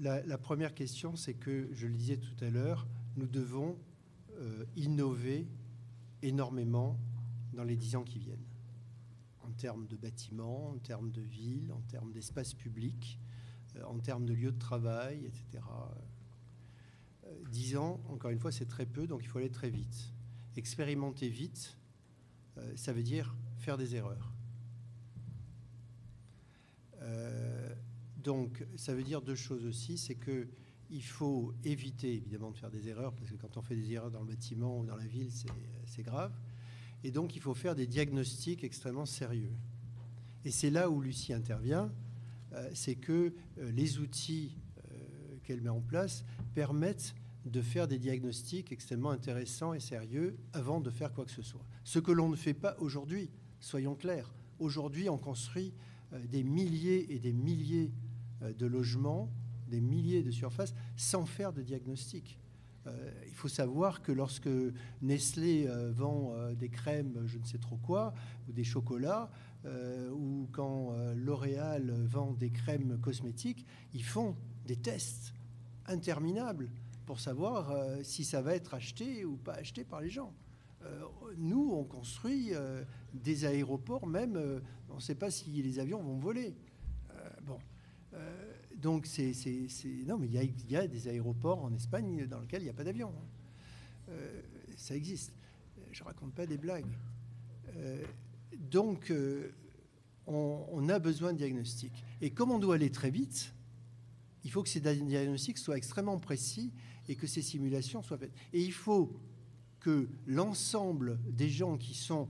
La, première question, c'est que, je le disais tout à l'heure, nous devons euh, innover énormément dans les dix ans qui viennent, en termes de bâtiments, en termes de villes, en termes d'espaces publics, euh, en termes de lieux de travail, etc. Euh, dix ans, encore une fois, c'est très peu, donc il faut aller très vite. Expérimenter vite, ça veut dire faire des erreurs. Donc, ça veut dire deux choses aussi. C'est que il faut éviter évidemment de faire des erreurs, parce que quand on fait des erreurs dans le bâtiment ou dans la ville, c'est grave. Et donc, il faut faire des diagnostics extrêmement sérieux. Et c'est là où Lucie intervient, euh, c'est que euh, les outils euh, qu'elle met en place permettent de faire des diagnostics extrêmement intéressants et sérieux avant de faire quoi que ce soit. Ce que l'on ne fait pas aujourd'hui, soyons clairs. Aujourd'hui, on construit des milliers et des milliers de logements, des milliers de surfaces, sans faire de diagnostic. il faut savoir que lorsque Nestlé vend des crèmes, je ne sais trop quoi, ou des chocolats, euh, ou quand euh, L'Oréal vend des crèmes cosmétiques, ils font des tests interminables pour savoir euh, si ça va être acheté ou pas acheté par les gens. nous, on construit des aéroports, même, on ne sait pas si les avions vont voler. bon. donc, c'est. Non, mais il y, a des aéroports en Espagne dans lesquels il n'y a pas d'avion. Hein. ça existe. Je raconte pas des blagues. Donc, euh, on, a besoin de diagnostics. Et comme on doit aller très vite, il faut que ces diagnostics soient extrêmement précis et que ces simulations soient faites. Et il faut que l'ensemble des gens qui sont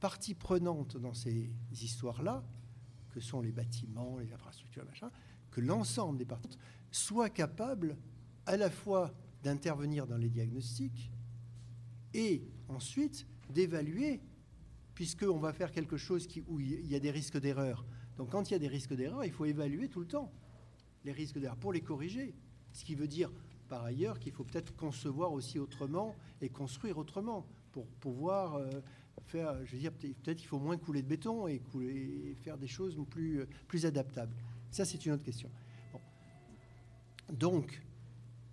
partie prenante dans ces histoires-là, que sont les bâtiments, les infrastructures, machin, que l'ensemble des parties soient capables à la fois d'intervenir dans les diagnostics et ensuite d'évaluer puisqu'on va faire quelque chose qui, où il y a des risques d'erreur. Donc quand il y a des risques d'erreur, il faut évaluer tout le temps les risques d'erreur pour les corriger. Ce qui veut dire, par ailleurs, qu'il faut peut-être concevoir aussi autrement et construire autrement pour pouvoir euh, faire, je veux dire, peut-être qu'il faut moins couler de béton et, couler, faire des choses plus, plus adaptables. Ça, c'est une autre question. Donc,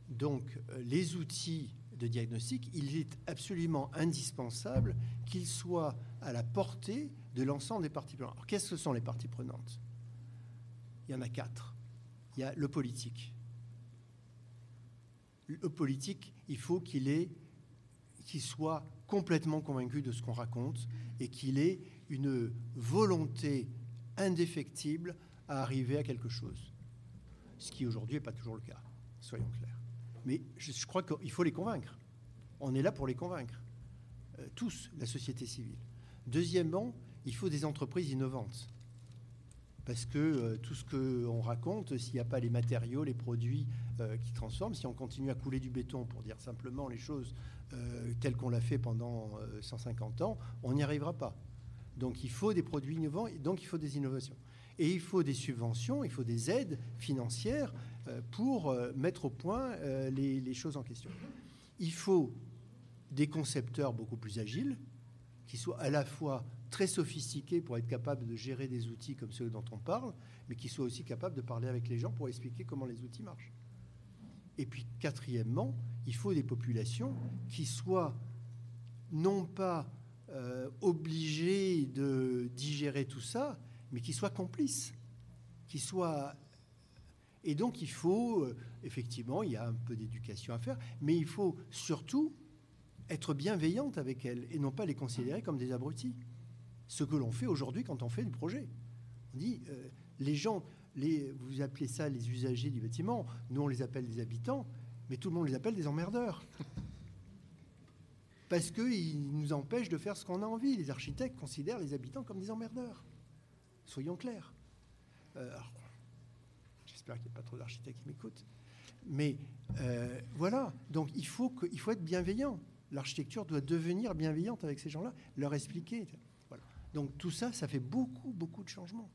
donc, euh, les outils de diagnostic, il est absolument indispensable qu'ils soient à la portée de l'ensemble des parties prenantes. Alors, qu'est-ce que sont les parties prenantes? Il y en a quatre. Il y a le politique. Le politique, il faut qu'il soit complètement convaincu de ce qu'on raconte et qu'il ait une volonté indéfectible à arriver à quelque chose. Ce qui aujourd'hui n'est pas toujours le cas, soyons clairs. Mais je, crois qu'il faut les convaincre. On est là pour les convaincre. Euh, tous, la société civile. Deuxièmement, il faut des entreprises innovantes. Parce que euh, tout ce qu'on raconte, s'il n'y a pas les matériaux, les produits euh, qui transforment, si on continue à couler du béton, pour dire simplement les choses euh, telles qu'on l'a fait pendant 150 ans, on n'y arrivera pas. Donc il faut des produits innovants, donc il faut des innovations. Et il faut des subventions, il faut des aides financières pour mettre au point les choses en question. Il faut des concepteurs beaucoup plus agiles, qui soit à la fois très sophistiqué pour être capable de gérer des outils comme ceux dont on parle, mais qui soit aussi capable de parler avec les gens pour expliquer comment les outils marchent. Et puis, quatrièmement, il faut des populations qui soient non pas euh, obligées de digérer tout ça, mais qui soient complices, qui soient... Et donc, il faut, euh, effectivement, il y a un peu d'éducation à faire, mais il faut surtout être bienveillante avec elles et non pas les considérer comme des abrutis. Ce que l'on fait aujourd'hui quand on fait du projet. On dit, euh, les gens, les, vous appelez ça les usagers du bâtiment, nous on les appelle des habitants, mais tout le monde les appelle des emmerdeurs. [laughs] Parce qu'ils nous empêchent de faire ce qu'on a envie. Les architectes considèrent les habitants comme des emmerdeurs. Soyons clairs. Euh, j'espère qu'il n'y a pas trop d'architectes qui m'écoutent. Mais euh, voilà, donc il faut, que, il faut être bienveillant l'architecture doit devenir bienveillante avec ces gens-là, leur expliquer. Donc tout ça, ça fait beaucoup, beaucoup de changements.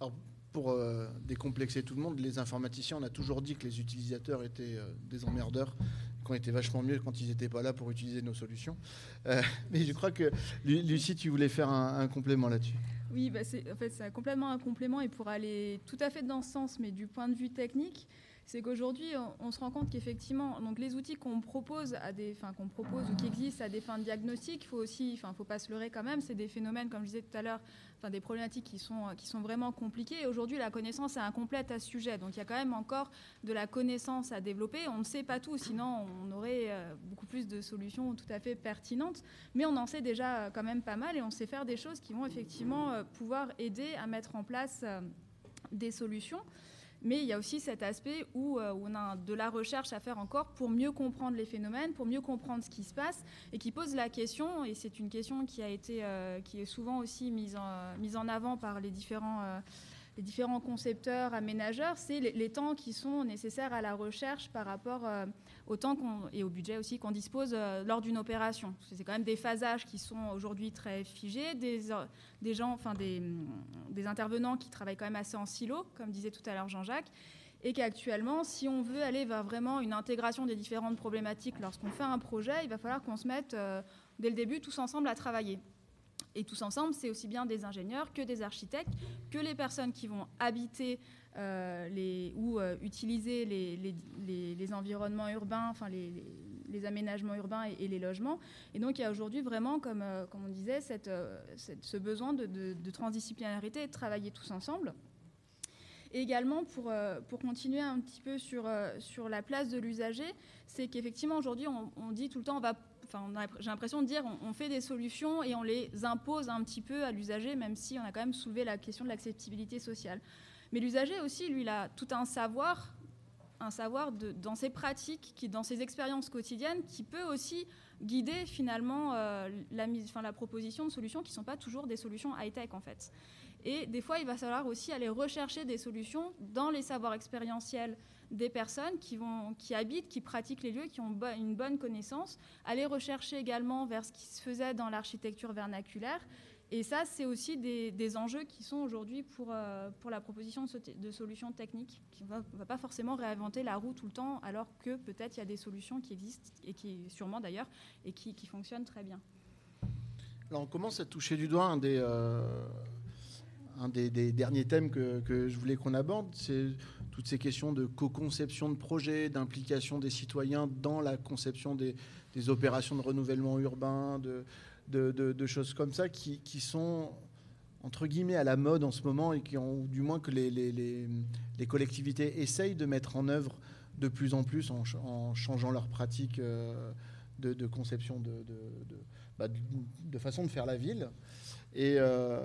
alors, pour euh, décomplexer tout le monde, les informaticiens, on a toujours dit que les utilisateurs étaient euh, des emmerdeurs, qu'on était vachement mieux quand ils n'étaient pas là pour utiliser nos solutions. Euh, [laughs] mais je crois que Lucie, tu voulais faire un, complément là-dessus. Oui, bah c'est en fait, c'est complètement un complément et pour aller tout à fait dans ce sens, mais du point de vue technique, c'est qu'aujourd'hui, on, se rend compte qu'effectivement, donc les outils qu'on propose à des, enfin qu'on propose ou qui existent à des fins de diagnostic, faut aussi, enfin, faut pas se leurrer quand même. C'est des phénomènes, comme je disais tout à l'heure, enfin, des problématiques qui sont qui sont vraiment compliquées. aujourd'hui, la connaissance est incomplète à ce sujet. Donc, il y a quand même encore de la connaissance à développer. On ne sait pas tout, sinon on aurait euh, beaucoup plus de solutions tout à fait pertinentes. Mais on en sait déjà quand même pas mal et on sait faire des choses qui vont effectivement euh, pouvoir aider à mettre en place euh, des solutions. Mais il y a aussi cet aspect où, où, on a de la recherche à faire encore pour mieux comprendre les phénomènes, pour mieux comprendre ce qui se passe, et qui pose la question, et c'est une question qui a été, qui est souvent aussi mise en, mise en avant par les différents les différents concepteurs, aménageurs, c'est les, temps qui sont nécessaires à la recherche par rapport euh, au temps et au budget aussi qu'on dispose euh, lors d'une opération. C'est quand même des phasages qui sont aujourd'hui très figés, des, euh, des gens, enfin des, des, intervenants qui travaillent quand même assez en silo, comme disait tout à l'heure Jean-Jacques, et qu'actuellement, si on veut aller vers vraiment une intégration des différentes problématiques lorsqu'on fait un projet, il va falloir qu'on se mette dès le début tous ensemble à travailler. Et tous ensemble, c'est aussi bien des ingénieurs que des architectes, que les personnes qui vont habiter euh, ou euh, utiliser les, environnements urbains, enfin les, aménagements urbains et, les logements. Et donc il y a aujourd'hui vraiment, comme, euh, on disait, ce besoin de, transdisciplinarité et de travailler tous ensemble. Et également, pour, continuer un petit peu sur, sur la place de l'usager, c'est qu'effectivement aujourd'hui, on, on, dit tout le temps, on va j'ai l'impression de dire on, fait des solutions et on les impose un petit peu à l'usager, même si on a quand même soulevé la question de l'acceptabilité sociale. Mais l'usager aussi, lui, il a tout un savoir, un savoir dans ses pratiques, qui, dans ses expériences quotidiennes, qui peut aussi guider finalement euh, la proposition de solutions qui ne sont pas toujours des solutions high-tech en fait. Et des fois, il va falloir aussi aller rechercher des solutions dans les savoirs expérientiels des personnes qui, vont, qui habitent, qui pratiquent les lieux, qui ont une bonne connaissance, aller rechercher également vers ce qui se faisait dans l'architecture vernaculaire. Et ça, c'est aussi des, enjeux qui sont aujourd'hui pour, euh, pour la proposition de, solutions techniques. On ne va pas forcément réinventer la roue tout le temps, alors que peut-être il y a des solutions qui existent, et qui sûrement d'ailleurs, et qui, fonctionnent très bien. Alors on commence à toucher du doigt un des, euh, un des, derniers thèmes que, que je voulais qu'on aborde, toutes ces questions de co-conception de projets, d'implication des citoyens dans la conception des, opérations de renouvellement urbain, de, choses comme ça qui, sont entre guillemets à la mode en ce moment et qui ont, ou du moins que les, collectivités essayent de mettre en œuvre de plus en plus en, changeant leurs pratiques euh, de, conception de, bah, de, façon de faire la ville. Et euh,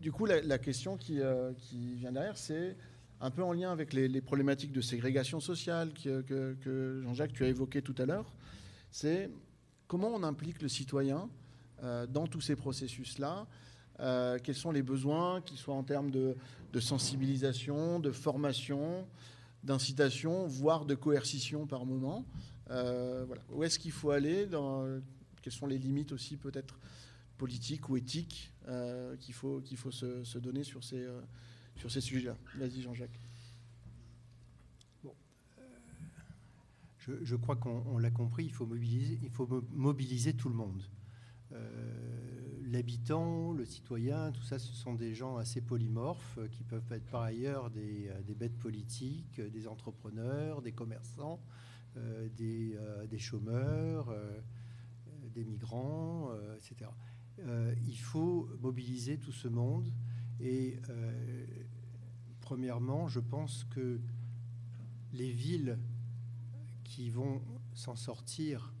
du coup, la, question qui, euh, qui vient derrière, c'est un peu en lien avec les, problématiques de ségrégation sociale que, Jean-Jacques, tu as évoqué tout à l'heure, c'est comment on implique le citoyen euh, dans tous ces processus-là, euh, quels sont les besoins, qu'ils soient en termes de, sensibilisation, de formation, d'incitation, voire de coercition par moment. Euh. Où est-ce qu'il faut aller Quelles sont les limites aussi peut-être politiques ou éthiques qu'il faut, faut se, donner sur ces sur ces sujets-là. Vas-y, Jean-Jacques. Bon, je, crois qu'on l'a compris, il faut mobiliser, il faut mobiliser tout le monde. Euh, l'habitant, le citoyen, tout ça, ce sont des gens assez polymorphes euh, qui peuvent être par ailleurs des, euh, bêtes politiques, des entrepreneurs, des commerçants, des, des, chômeurs, des migrants, etc. il faut mobiliser tout ce monde et euh, premièrement, je pense que les villes qui vont s'en sortir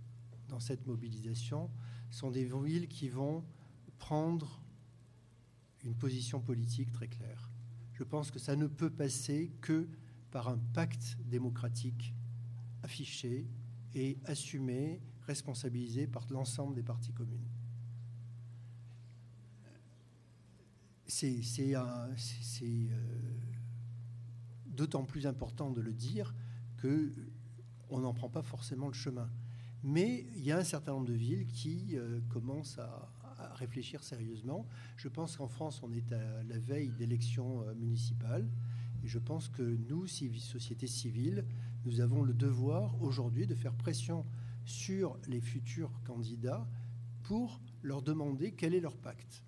dans cette mobilisation sont des villes qui vont prendre une position politique très claire. Je pense que ça ne peut passer que par un pacte démocratique affiché et assumé, responsabilisé par l'ensemble des partis communes. c'est euh, d'autant plus important de le dire que on n'en prend pas forcément le chemin. Mais il y a un certain nombre de villes qui euh, commencent à, réfléchir sérieusement. Je pense qu'en France, on est à la veille d'élections euh, municipales. Et je pense que nous, société civile, nous avons le devoir aujourd'hui de faire pression sur les futurs candidats pour leur demander quel est leur pacte.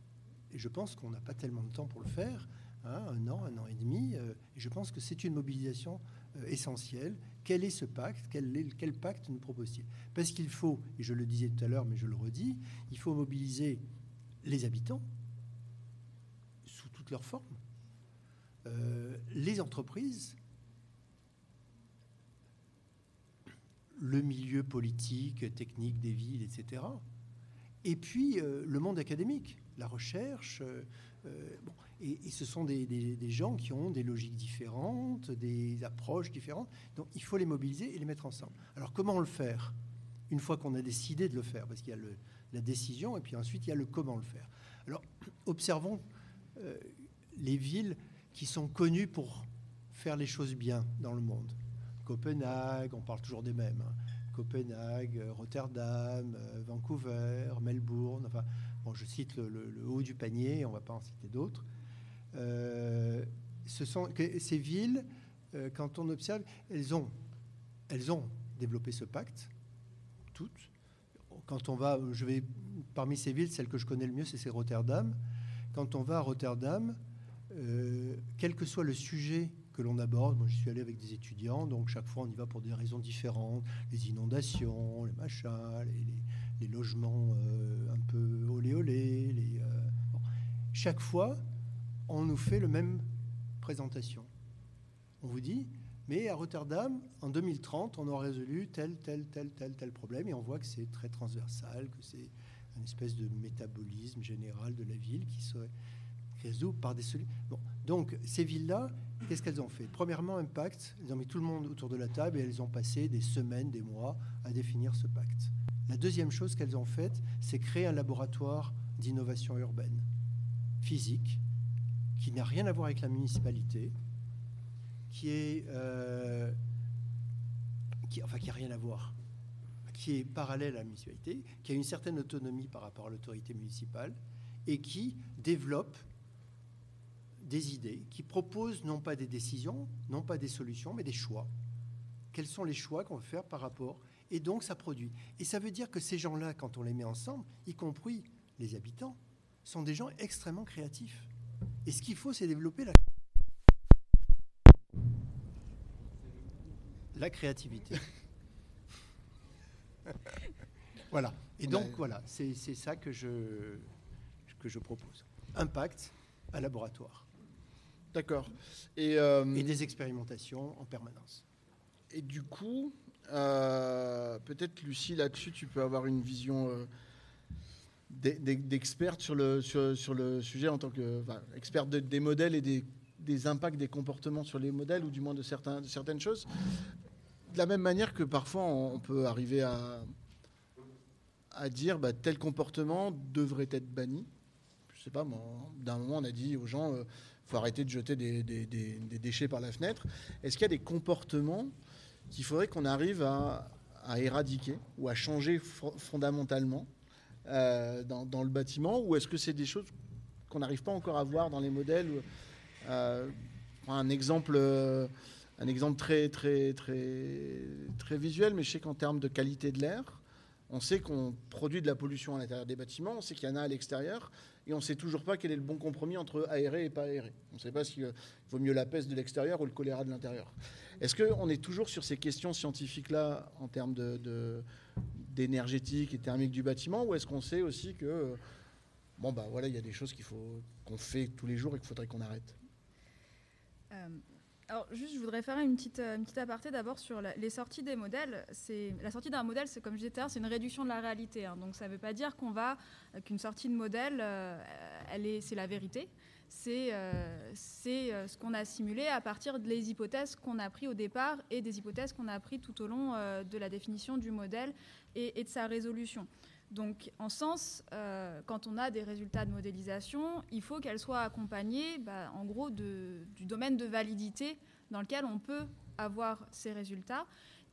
Et je pense qu'on n'a pas tellement de temps pour le faire, hein, un an, un an et demi. Euh, je pense que c'est une mobilisation euh, essentielle. Quel est ce pacte? Quel, pacte nous propose-t-il? Parce qu'il faut, et je le disais tout à l'heure, mais je le redis, il faut mobiliser les habitants sous toutes leurs formes, euh, les entreprises, le milieu politique, technique des villes, etc. Et puis le monde académique, la recherche. Et, ce sont des, gens qui ont des logiques différentes, des approches différentes. Donc il faut les mobiliser et les mettre ensemble. Alors comment le faire? Une fois qu'on a décidé de le faire, parce qu'il y a la décision et puis ensuite il y a le comment le faire. Alors [clears throat] observons euh, les villes qui sont connues pour faire les choses bien dans le monde. Copenhague, on parle toujours des mêmes. Hein. Copenhague, Rotterdam, euh, Vancouver, Melbourne. Enfin, bon, je cite le haut du panier, on ne va pas en citer d'autres. Euh, ce sont, ces villes, euh, quand on observe, elles ont, elles ont développé ce pacte, toutes. Quand on va, je vais parmi ces villes, celle que je connais le mieux, c'est Rotterdam. Quand on va à Rotterdam, euh, quel que soit le sujet que l'on aborde, moi j'y suis allé avec des étudiants, donc chaque fois on y va pour des raisons différentes, les inondations, les machins, les, logements un peu olé olé, chaque fois on nous fait le même présentation. On vous dit, mais à Rotterdam, en 2030, on aura résolu tel, tel, tel, tel, tel problème, et on voit que c'est très transversal, que c'est une espèce de métabolisme général de la ville qui se résout par des solutions. Bon, donc ces villes-là, qu'est-ce qu'elles ont fait? Premièrement, un pacte. Elles ont mis tout le monde autour de la table et elles ont passé des semaines, des mois à définir ce pacte. La deuxième chose qu'elles ont faite, c'est créer un laboratoire d'innovation urbaine, physique, qui n'a rien à voir avec la municipalité, qui est, euh, enfin qui a rien à voir, qui est parallèle à la municipalité, qui a une certaine autonomie par rapport à l'autorité municipale et qui développe des idées, qui propose non pas des décisions, non pas des solutions, mais des choix. Quels sont les choix qu'on veut faire par rapport Et donc ça produit. Et ça veut dire que ces gens-là, quand on les met ensemble, y compris les habitants, sont des gens extrêmement créatifs. Et ce qu'il faut, c'est développer la, la créativité. [laughs] voilà. Et donc, voilà, c'est ça que je, que je propose. Impact à laboratoire. D'accord. Et, euh, et, des expérimentations en permanence. Et du coup, euh, peut-être Lucie, là-dessus, tu peux avoir une vision euh, d'experts sur le, sur, le sujet en tant que expert des modèles et des, impacts des comportements sur les modèles, ou du moins de, certaines choses. De la même manière que parfois on peut arriver à, à dire bah, tel comportement devrait être banni. Je sais pas, d'un moment on a dit aux gens il euh, faut arrêter de jeter des, des, déchets par la fenêtre. Est-ce qu'il y a des comportements qu'il faudrait qu'on arrive à, à, éradiquer ou à changer fondamentalement euh, dans, le bâtiment ou est-ce que c'est des choses qu'on n'arrive pas encore à voir dans les modèles euh, Un exemple, euh, un exemple très, très, très, très visuel, mais je sais qu'en termes de qualité de l'air, on sait qu'on produit de la pollution à l'intérieur des bâtiments, on sait qu'il y en a à l'extérieur, et on ne sait toujours pas quel est le bon compromis entre aéré et pas aéré. On ne sait pas s'il vaut mieux la peste de l'extérieur ou le choléra de l'intérieur. Est-ce qu'on est toujours sur ces questions scientifiques-là en termes de d'énergétique et thermique du bâtiment ou est-ce qu'on sait aussi que bon bah voilà il y a des choses qu'il faut qu'on fait tous les jours et qu'il faudrait qu'on arrête? Euh, alors juste je voudrais faire une petite, une petite aparté d'abord sur les sorties des modèles. C'est la sortie d'un modèle c'est comme je disais c'est une réduction de la réalité hein. donc ça ne veut pas dire qu'on va qu'une sortie de modèle euh, elle est c'est la vérité c'est euh, euh, ce qu'on a simulé à partir des hypothèses qu'on a prises au départ et des hypothèses qu'on a prises tout au long euh, de la définition du modèle et, de sa résolution. Donc, en sens, quand on a des résultats de modélisation, il faut qu'elles soient accompagnées, bah, en gros, du domaine de validité dans lequel on peut avoir ces résultats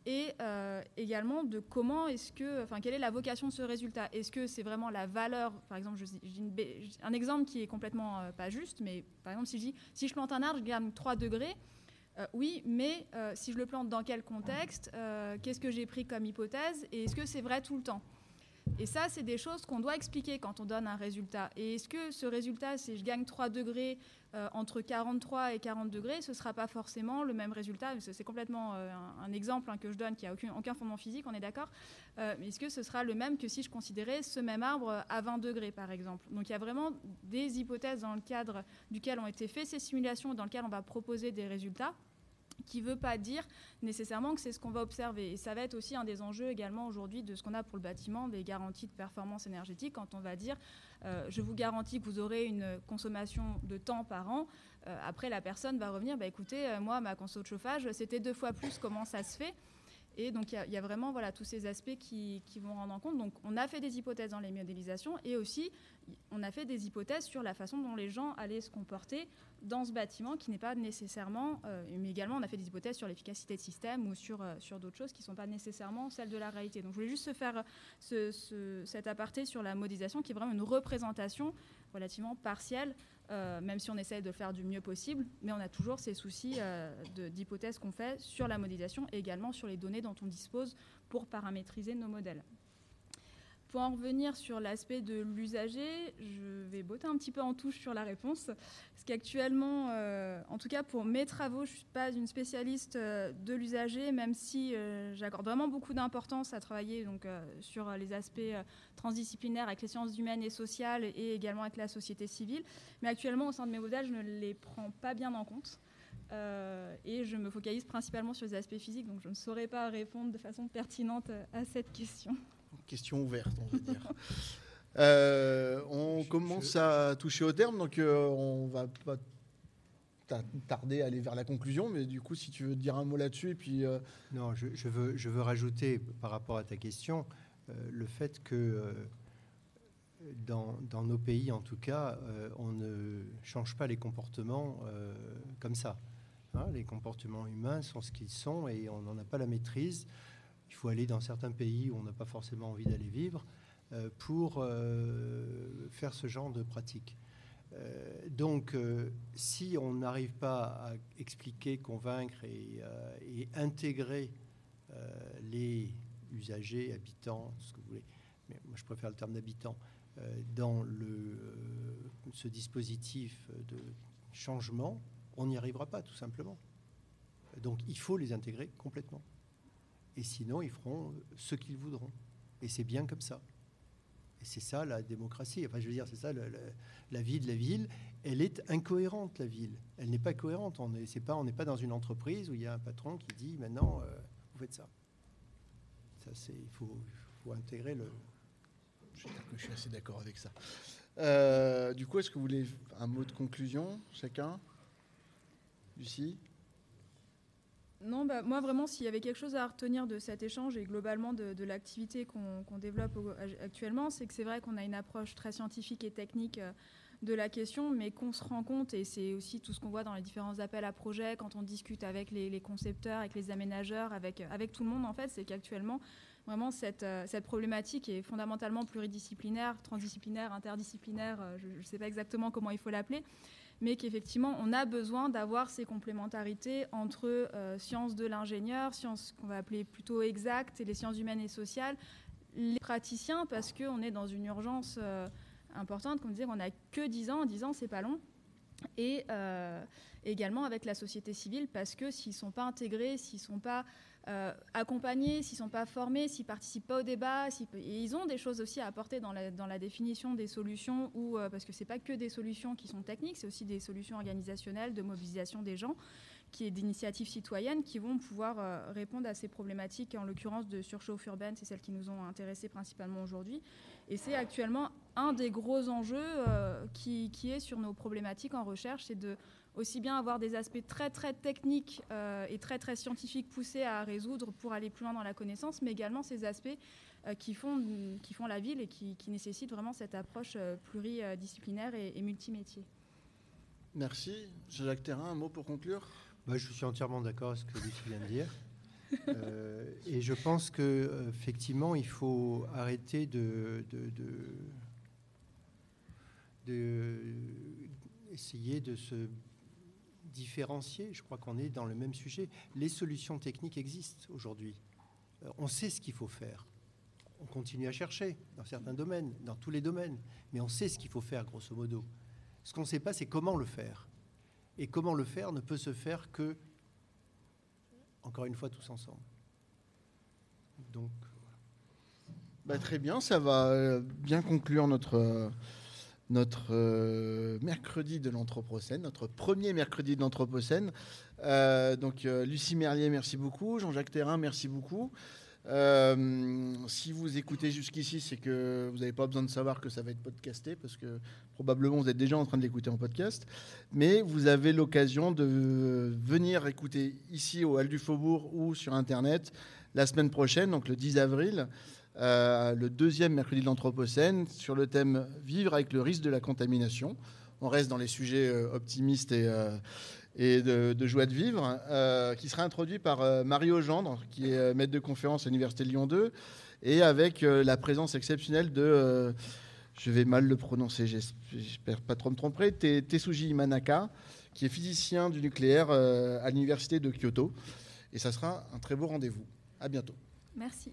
et euh, également de comment est-ce que, enfin, quelle est la vocation de ce résultat? Est-ce que c'est vraiment la valeur? Par exemple, je, un exemple qui est complètement euh, pas juste, mais par exemple, si je si je plante un arbre, je gagne 3 degrés. Euh, oui, mais si je le plante dans quel contexte Qu'est-ce que j'ai pris comme hypothèse Et est-ce que c'est vrai tout le temps? Et ça, c'est des choses qu'on doit expliquer quand on donne un résultat. Et est-ce que ce résultat, si je gagne 3 degrés euh, entre 43 et 40 degrés, ce ne sera pas forcément le même résultat? C'est complètement euh, un, exemple hein, que je donne qui n'a aucun, fondement physique, on est d'accord euh, est-ce que ce sera le même que si je considérais ce même arbre à 20 degrés, par exemple? Donc il y a vraiment des hypothèses dans le cadre duquel ont été faites ces simulations, dans lequel on va proposer des résultats. Qui ne veut pas dire nécessairement que c'est ce qu'on va observer. Et ça va être aussi un des enjeux également aujourd'hui de ce qu'on a pour le bâtiment, des garanties de performance énergétique, quand on va dire euh, je vous garantis que vous aurez une consommation de temps par an. Euh, après, la personne va revenir, bah, écoutez, euh, moi, ma conso de chauffage, c'était deux fois plus, comment ça se fait? Et donc, il y, a vraiment voilà, tous ces aspects qui, qui, vont rendre en compte. Donc, on a fait des hypothèses dans les modélisations et aussi, on a fait des hypothèses sur la façon dont les gens allaient se comporter dans ce bâtiment qui n'est pas nécessairement, euh, mais également, on a fait des hypothèses sur l'efficacité de système ou sur, euh, sur d'autres choses qui ne sont pas nécessairement celles de la réalité. Donc, je voulais juste faire ce, cet aparté sur la modélisation qui est vraiment une représentation relativement partielle euh, même si on essaye de faire du mieux possible, mais on a toujours ces soucis euh, d'hypothèses qu'on fait sur la modélisation et également sur les données dont on dispose pour paramétriser nos modèles. Pour en revenir sur l'aspect de l'usager, je vais botter un petit peu en touche sur la réponse. Parce qu'actuellement, euh, en tout cas pour mes travaux, je ne suis pas une spécialiste euh, de l'usager, même si euh, j'accorde vraiment beaucoup d'importance à travailler donc, sur les aspects transdisciplinaires avec les sciences humaines et sociales et également avec la société civile. Mais actuellement, au sein de mes modèles, je ne les prends pas bien en compte. et je me focalise principalement sur les aspects physiques, donc je ne saurais pas répondre de façon pertinente à cette question question ouverte, on va dire. [laughs] Euh, on commence à toucher au terme, donc euh, on va pas tarder à aller vers la conclusion, mais du coup, si tu veux dire un mot là-dessus, et puis... Euh, non, je, veux, je veux rajouter par rapport à ta question le fait que dans, dans, nos pays, en tout cas, on ne change pas les comportements comme ça. Hein. les comportements humains sont ce qu'ils sont et on n'en a pas la maîtrise. Il faut aller dans certains pays où on n'a pas forcément envie d'aller vivre euh, pour euh, faire ce genre de pratique. Euh, donc, si on n'arrive pas à expliquer, convaincre et, intégrer les usagers, habitants, ce que vous voulez, mais moi je préfère le terme d'habitants, dans ce dispositif de changement, on n'y arrivera pas tout simplement. Donc il faut les intégrer complètement. Et sinon, ils feront ce qu'ils voudront. Et c'est bien comme ça. Et c'est ça la démocratie. Enfin, je veux dire, c'est ça la vie de la ville. Elle est incohérente, la ville. Elle n'est pas cohérente. On n'est pas, pas dans une entreprise où il y a un patron qui dit maintenant, euh, vous faites ça. Ça, c'est, il faut, intégrer le. Je, suis assez d'accord avec ça. Euh, du coup, est-ce que vous voulez un mot de conclusion, chacun? Lucie? Non, bah, moi vraiment, s'il y avait quelque chose à retenir de cet échange et globalement de, l'activité qu'on développe actuellement, c'est que c'est vrai qu'on a une approche très scientifique et technique euh, de la question, mais qu'on se rend compte, et c'est aussi tout ce qu'on voit dans les différents appels à projets, quand on discute avec les, concepteurs, avec les aménageurs, avec, avec tout le monde en fait, c'est qu'actuellement, vraiment cette, euh, problématique est fondamentalement pluridisciplinaire, transdisciplinaire, interdisciplinaire, euh, je ne sais pas exactement comment il faut l'appeler, mais qu'effectivement, on a besoin d'avoir ces complémentarités entre euh, sciences de l'ingénieur, sciences qu'on va appeler plutôt exactes, et les sciences humaines et sociales, les praticiens, parce qu'on est dans une urgence euh, importante, comme dire, on n'a que 10 ans, 10 ans, c'est pas long, et euh, également avec la société civile, parce que s'ils ne sont pas intégrés, s'ils ne sont pas euh, accompagnés, s'ils ne sont pas formés, s'ils ne participent pas au débat, et ils ont des choses aussi à apporter dans la, dans la définition des solutions, ou, euh, parce que ce n'est pas que des solutions qui sont techniques, c'est aussi des solutions organisationnelles, de mobilisation des gens, qui est d'initiatives citoyennes qui vont pouvoir euh, répondre à ces problématiques, en l'occurrence de surchauffe urbaine, c'est celles qui nous ont intéressés principalement aujourd'hui. Et c'est actuellement un des gros enjeux qui, qui est sur nos problématiques en recherche, c'est de aussi bien avoir des aspects très très techniques euh, et très très scientifiques poussés à résoudre pour aller plus loin dans la connaissance, mais également ces aspects euh, qui, font, qui font la ville et qui, nécessitent vraiment cette approche euh, pluridisciplinaire et, multimétier. Merci. Jacques Terrain, un mot pour conclure? Bah, Je suis entièrement d'accord avec ce que Lucie vient de dire. et je pense qu'effectivement, il faut arrêter de, de, de essayer de se différencier. Je crois qu'on est dans le même sujet. Les solutions techniques existent aujourd'hui. Euh, on sait ce qu'il faut faire. On continue à chercher dans certains domaines, dans tous les domaines, mais on sait ce qu'il faut faire, grosso modo. Ce qu'on ne sait pas, c'est comment le faire. Et comment le faire ne peut se faire que, encore une fois, tous ensemble. Donc, bah, très bien, ça va euh, bien conclure notre, notre euh, mercredi de l'Anthropocène, notre premier mercredi de l'Anthropocène. Euh, donc euh, Lucie Merlier, merci beaucoup. Jean-Jacques Terrain, merci beaucoup. si vous écoutez jusqu'ici, c'est que vous n'avez pas besoin de savoir que ça va être podcasté, parce que probablement vous êtes déjà en train de l'écouter en podcast. Mais vous avez l'occasion de venir écouter ici au Hall du Faubourg ou sur Internet la semaine prochaine, donc le 10 avril. Euh, le deuxième mercredi de l'Anthropocène sur le thème Vivre avec le risque de la contamination. On reste dans les sujets euh, optimistes et, euh, de, joie de vivre, qui sera introduit par Mario Gendre, qui est maître de conférence à l'Université Lyon 2, et avec la présence exceptionnelle de, je vais mal le prononcer, j'espère pas trop me tromper, Tetsuji Manaka, qui est physicien du nucléaire à l'Université de Kyoto. Et ça sera un très beau rendez-vous. À bientôt. Merci.